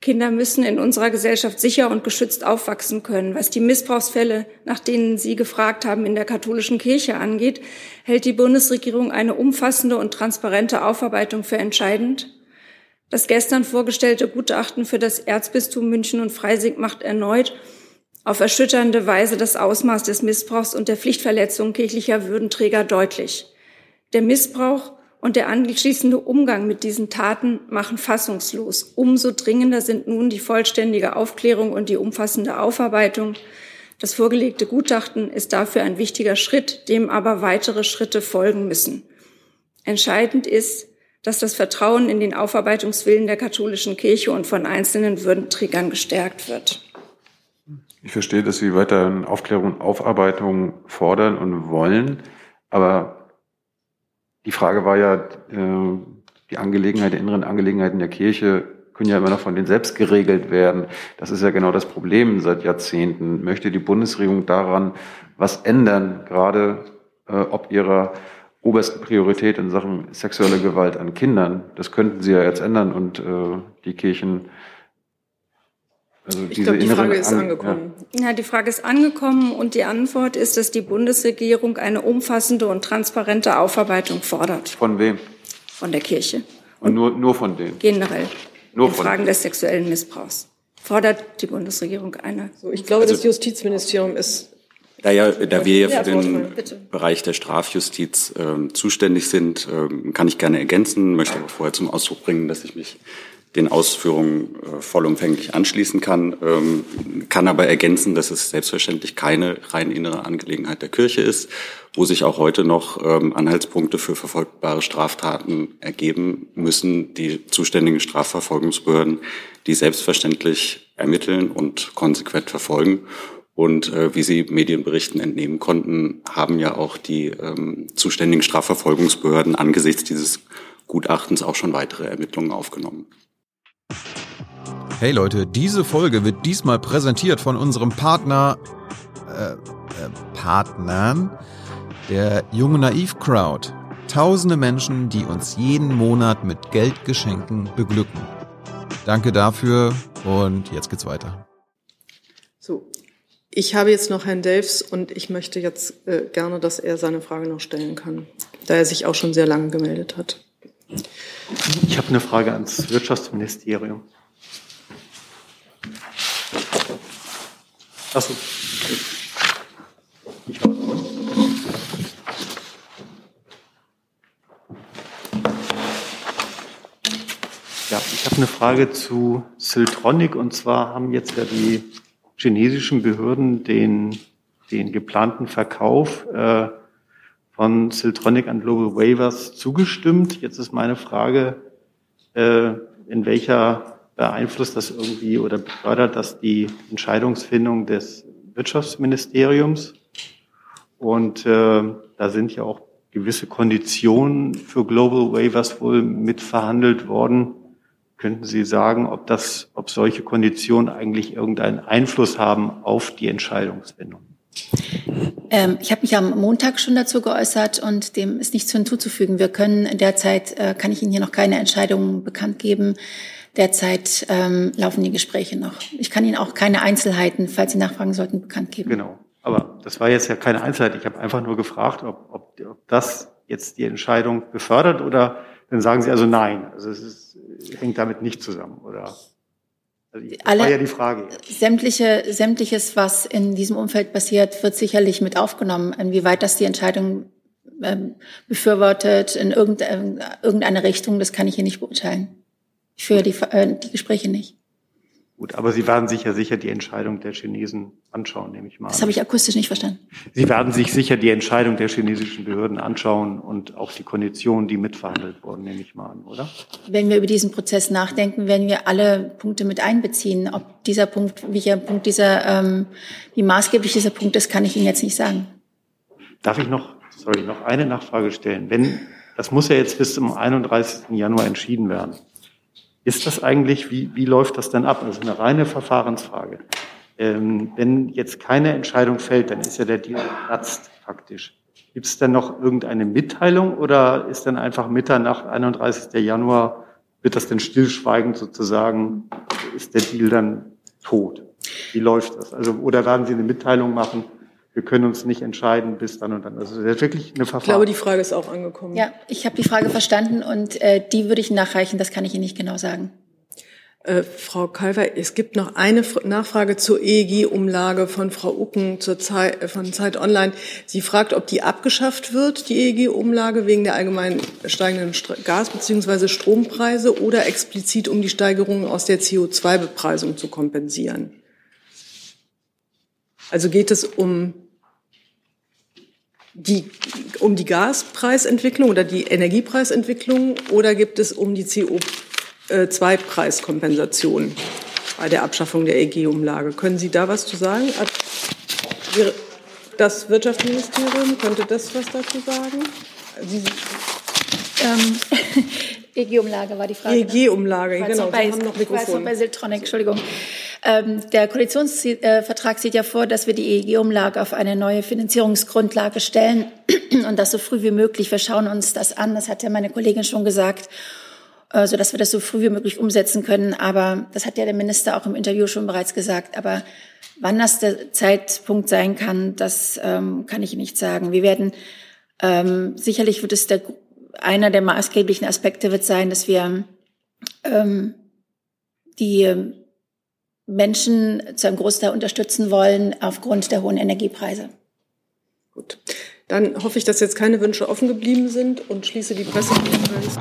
Kinder müssen in unserer Gesellschaft sicher und geschützt aufwachsen können. Was die Missbrauchsfälle, nach denen Sie gefragt haben, in der katholischen Kirche angeht, hält die Bundesregierung eine umfassende und transparente Aufarbeitung für entscheidend. Das gestern vorgestellte Gutachten für das Erzbistum München und Freising macht erneut auf erschütternde Weise das Ausmaß des Missbrauchs und der Pflichtverletzung kirchlicher Würdenträger deutlich. Der Missbrauch und der anschließende Umgang mit diesen Taten machen fassungslos. Umso dringender sind nun die vollständige Aufklärung und die umfassende Aufarbeitung. Das vorgelegte Gutachten ist dafür ein wichtiger Schritt, dem aber weitere Schritte folgen müssen. Entscheidend ist, dass das Vertrauen in den Aufarbeitungswillen der katholischen Kirche und von einzelnen Würdenträgern gestärkt wird. Ich verstehe, dass Sie weiter Aufklärung und Aufarbeitung fordern und wollen, aber die Frage war ja, äh, die Angelegenheit, die inneren Angelegenheiten der Kirche können ja immer noch von denen selbst geregelt werden. Das ist ja genau das Problem seit Jahrzehnten. Möchte die Bundesregierung daran was ändern, gerade äh, ob ihrer obersten Priorität in Sachen sexuelle Gewalt an Kindern. Das könnten Sie ja jetzt ändern und äh, die Kirchen. Also ich glaube, die Frage ist an angekommen. Ja. ja, die Frage ist angekommen und die Antwort ist, dass die Bundesregierung eine umfassende und transparente Aufarbeitung fordert. Von wem? Von der Kirche. Und, und nur, nur von denen? Generell. Nur in von Fragen denen. des sexuellen Missbrauchs. Fordert die Bundesregierung eine. So, ich glaube, also, das Justizministerium ist da, ja, da wir ja für den Bereich der Strafjustiz äh, zuständig sind, äh, kann ich gerne ergänzen, möchte aber vorher zum Ausdruck bringen, dass ich mich den Ausführungen äh, vollumfänglich anschließen kann, ähm, kann aber ergänzen, dass es selbstverständlich keine rein innere Angelegenheit der Kirche ist, wo sich auch heute noch ähm, Anhaltspunkte für verfolgbare Straftaten ergeben müssen, die zuständigen Strafverfolgungsbehörden, die selbstverständlich ermitteln und konsequent verfolgen. Und äh, wie Sie Medienberichten entnehmen konnten, haben ja auch die ähm, zuständigen Strafverfolgungsbehörden angesichts dieses Gutachtens auch schon weitere Ermittlungen aufgenommen. Hey Leute, diese Folge wird diesmal präsentiert von unserem Partner, äh, äh, Partnern, der Junge Naiv Crowd. Tausende Menschen, die uns jeden Monat mit Geldgeschenken beglücken. Danke dafür und jetzt geht's weiter. Ich habe jetzt noch Herrn Delfs und ich möchte jetzt äh, gerne, dass er seine Frage noch stellen kann, da er sich auch schon sehr lange gemeldet hat. Ich habe eine Frage ans Wirtschaftsministerium. Achso. Ja, ich habe eine Frage zu Siltronic und zwar haben jetzt ja die chinesischen Behörden den, den geplanten Verkauf äh, von Siltronic an Global Waivers zugestimmt. Jetzt ist meine Frage, äh, in welcher beeinflusst das irgendwie oder befördert das die Entscheidungsfindung des Wirtschaftsministeriums? Und äh, da sind ja auch gewisse Konditionen für Global Waivers wohl mitverhandelt worden. Könnten Sie sagen, ob das, ob solche Konditionen eigentlich irgendeinen Einfluss haben auf die Entscheidungsfindung? Ähm, ich habe mich am Montag schon dazu geäußert und dem ist nichts hinzuzufügen. Wir können derzeit, äh, kann ich Ihnen hier noch keine Entscheidungen bekannt geben. Derzeit ähm, laufen die Gespräche noch. Ich kann Ihnen auch keine Einzelheiten, falls Sie nachfragen sollten, bekannt geben. Genau. Aber das war jetzt ja keine Einzelheit. Ich habe einfach nur gefragt, ob, ob, ob das jetzt die Entscheidung befördert oder dann sagen Sie also nein. Also es ist hängt damit nicht zusammen, oder? Also das Alle, war ja die Frage. Sämtliche, sämtliches, was in diesem Umfeld passiert, wird sicherlich mit aufgenommen. Inwieweit das die Entscheidung ähm, befürwortet in irgendeine Richtung, das kann ich hier nicht beurteilen. Ich führe die, äh, die Gespräche nicht. Gut, aber Sie werden sich ja sicher die Entscheidung der Chinesen anschauen, nehme ich mal. Das habe ich akustisch nicht verstanden. Sie werden sich sicher die Entscheidung der chinesischen Behörden anschauen und auch die Konditionen, die mitverhandelt wurden, nehme ich mal an, oder? Wenn wir über diesen Prozess nachdenken, werden wir alle Punkte mit einbeziehen. Ob dieser Punkt, welcher Punkt dieser, ähm, wie maßgeblich dieser Punkt ist, kann ich Ihnen jetzt nicht sagen. Darf ich noch, sorry, noch eine Nachfrage stellen? Wenn, das muss ja jetzt bis zum 31. Januar entschieden werden. Ist das eigentlich, wie, wie läuft das denn ab? Ist eine reine Verfahrensfrage. Ähm, wenn jetzt keine Entscheidung fällt, dann ist ja der Deal platzt faktisch. Gibt es denn noch irgendeine Mitteilung oder ist dann einfach Mitternacht, 31. Januar, wird das denn stillschweigend sozusagen, ist der Deal dann tot? Wie läuft das? Also, oder werden Sie eine Mitteilung machen? Wir können uns nicht entscheiden bis dann und dann. Also das ist wirklich eine Verfahren. Ich glaube, die Frage ist auch angekommen. Ja, ich habe die Frage verstanden und äh, die würde ich nachreichen, das kann ich Ihnen nicht genau sagen. Äh, Frau Kalver, es gibt noch eine Nachfrage zur EEG-Umlage von Frau Ucken zur Zeit, äh, von Zeit Online. Sie fragt, ob die abgeschafft wird, die EEG-Umlage, wegen der allgemein steigenden Gas- bzw. Strompreise oder explizit um die Steigerungen aus der CO2-Bepreisung zu kompensieren. Also geht es um die, um die Gaspreisentwicklung oder die Energiepreisentwicklung oder gibt es um die CO2-Preiskompensation bei der Abschaffung der EG-Umlage? Können Sie da was zu sagen? Das Wirtschaftsministerium, könnte das was dazu sagen? Sie, ähm, EG-Umlage war die Frage. EG-Umlage, genau. Bei, Sie haben noch Mikrofon. bei Siltronic, Entschuldigung. Ähm, der Koalitionsvertrag sieht ja vor, dass wir die EEG-Umlage auf eine neue Finanzierungsgrundlage stellen und das so früh wie möglich. Wir schauen uns das an, das hat ja meine Kollegin schon gesagt, äh, so dass wir das so früh wie möglich umsetzen können. Aber das hat ja der Minister auch im Interview schon bereits gesagt. Aber wann das der Zeitpunkt sein kann, das ähm, kann ich nicht sagen. Wir werden ähm, sicherlich wird es der einer der maßgeblichen Aspekte wird sein, dass wir ähm, die Menschen zu einem Großteil unterstützen wollen aufgrund der hohen Energiepreise. Gut. Dann hoffe ich, dass jetzt keine Wünsche offen geblieben sind und schließe die Pressekonferenz.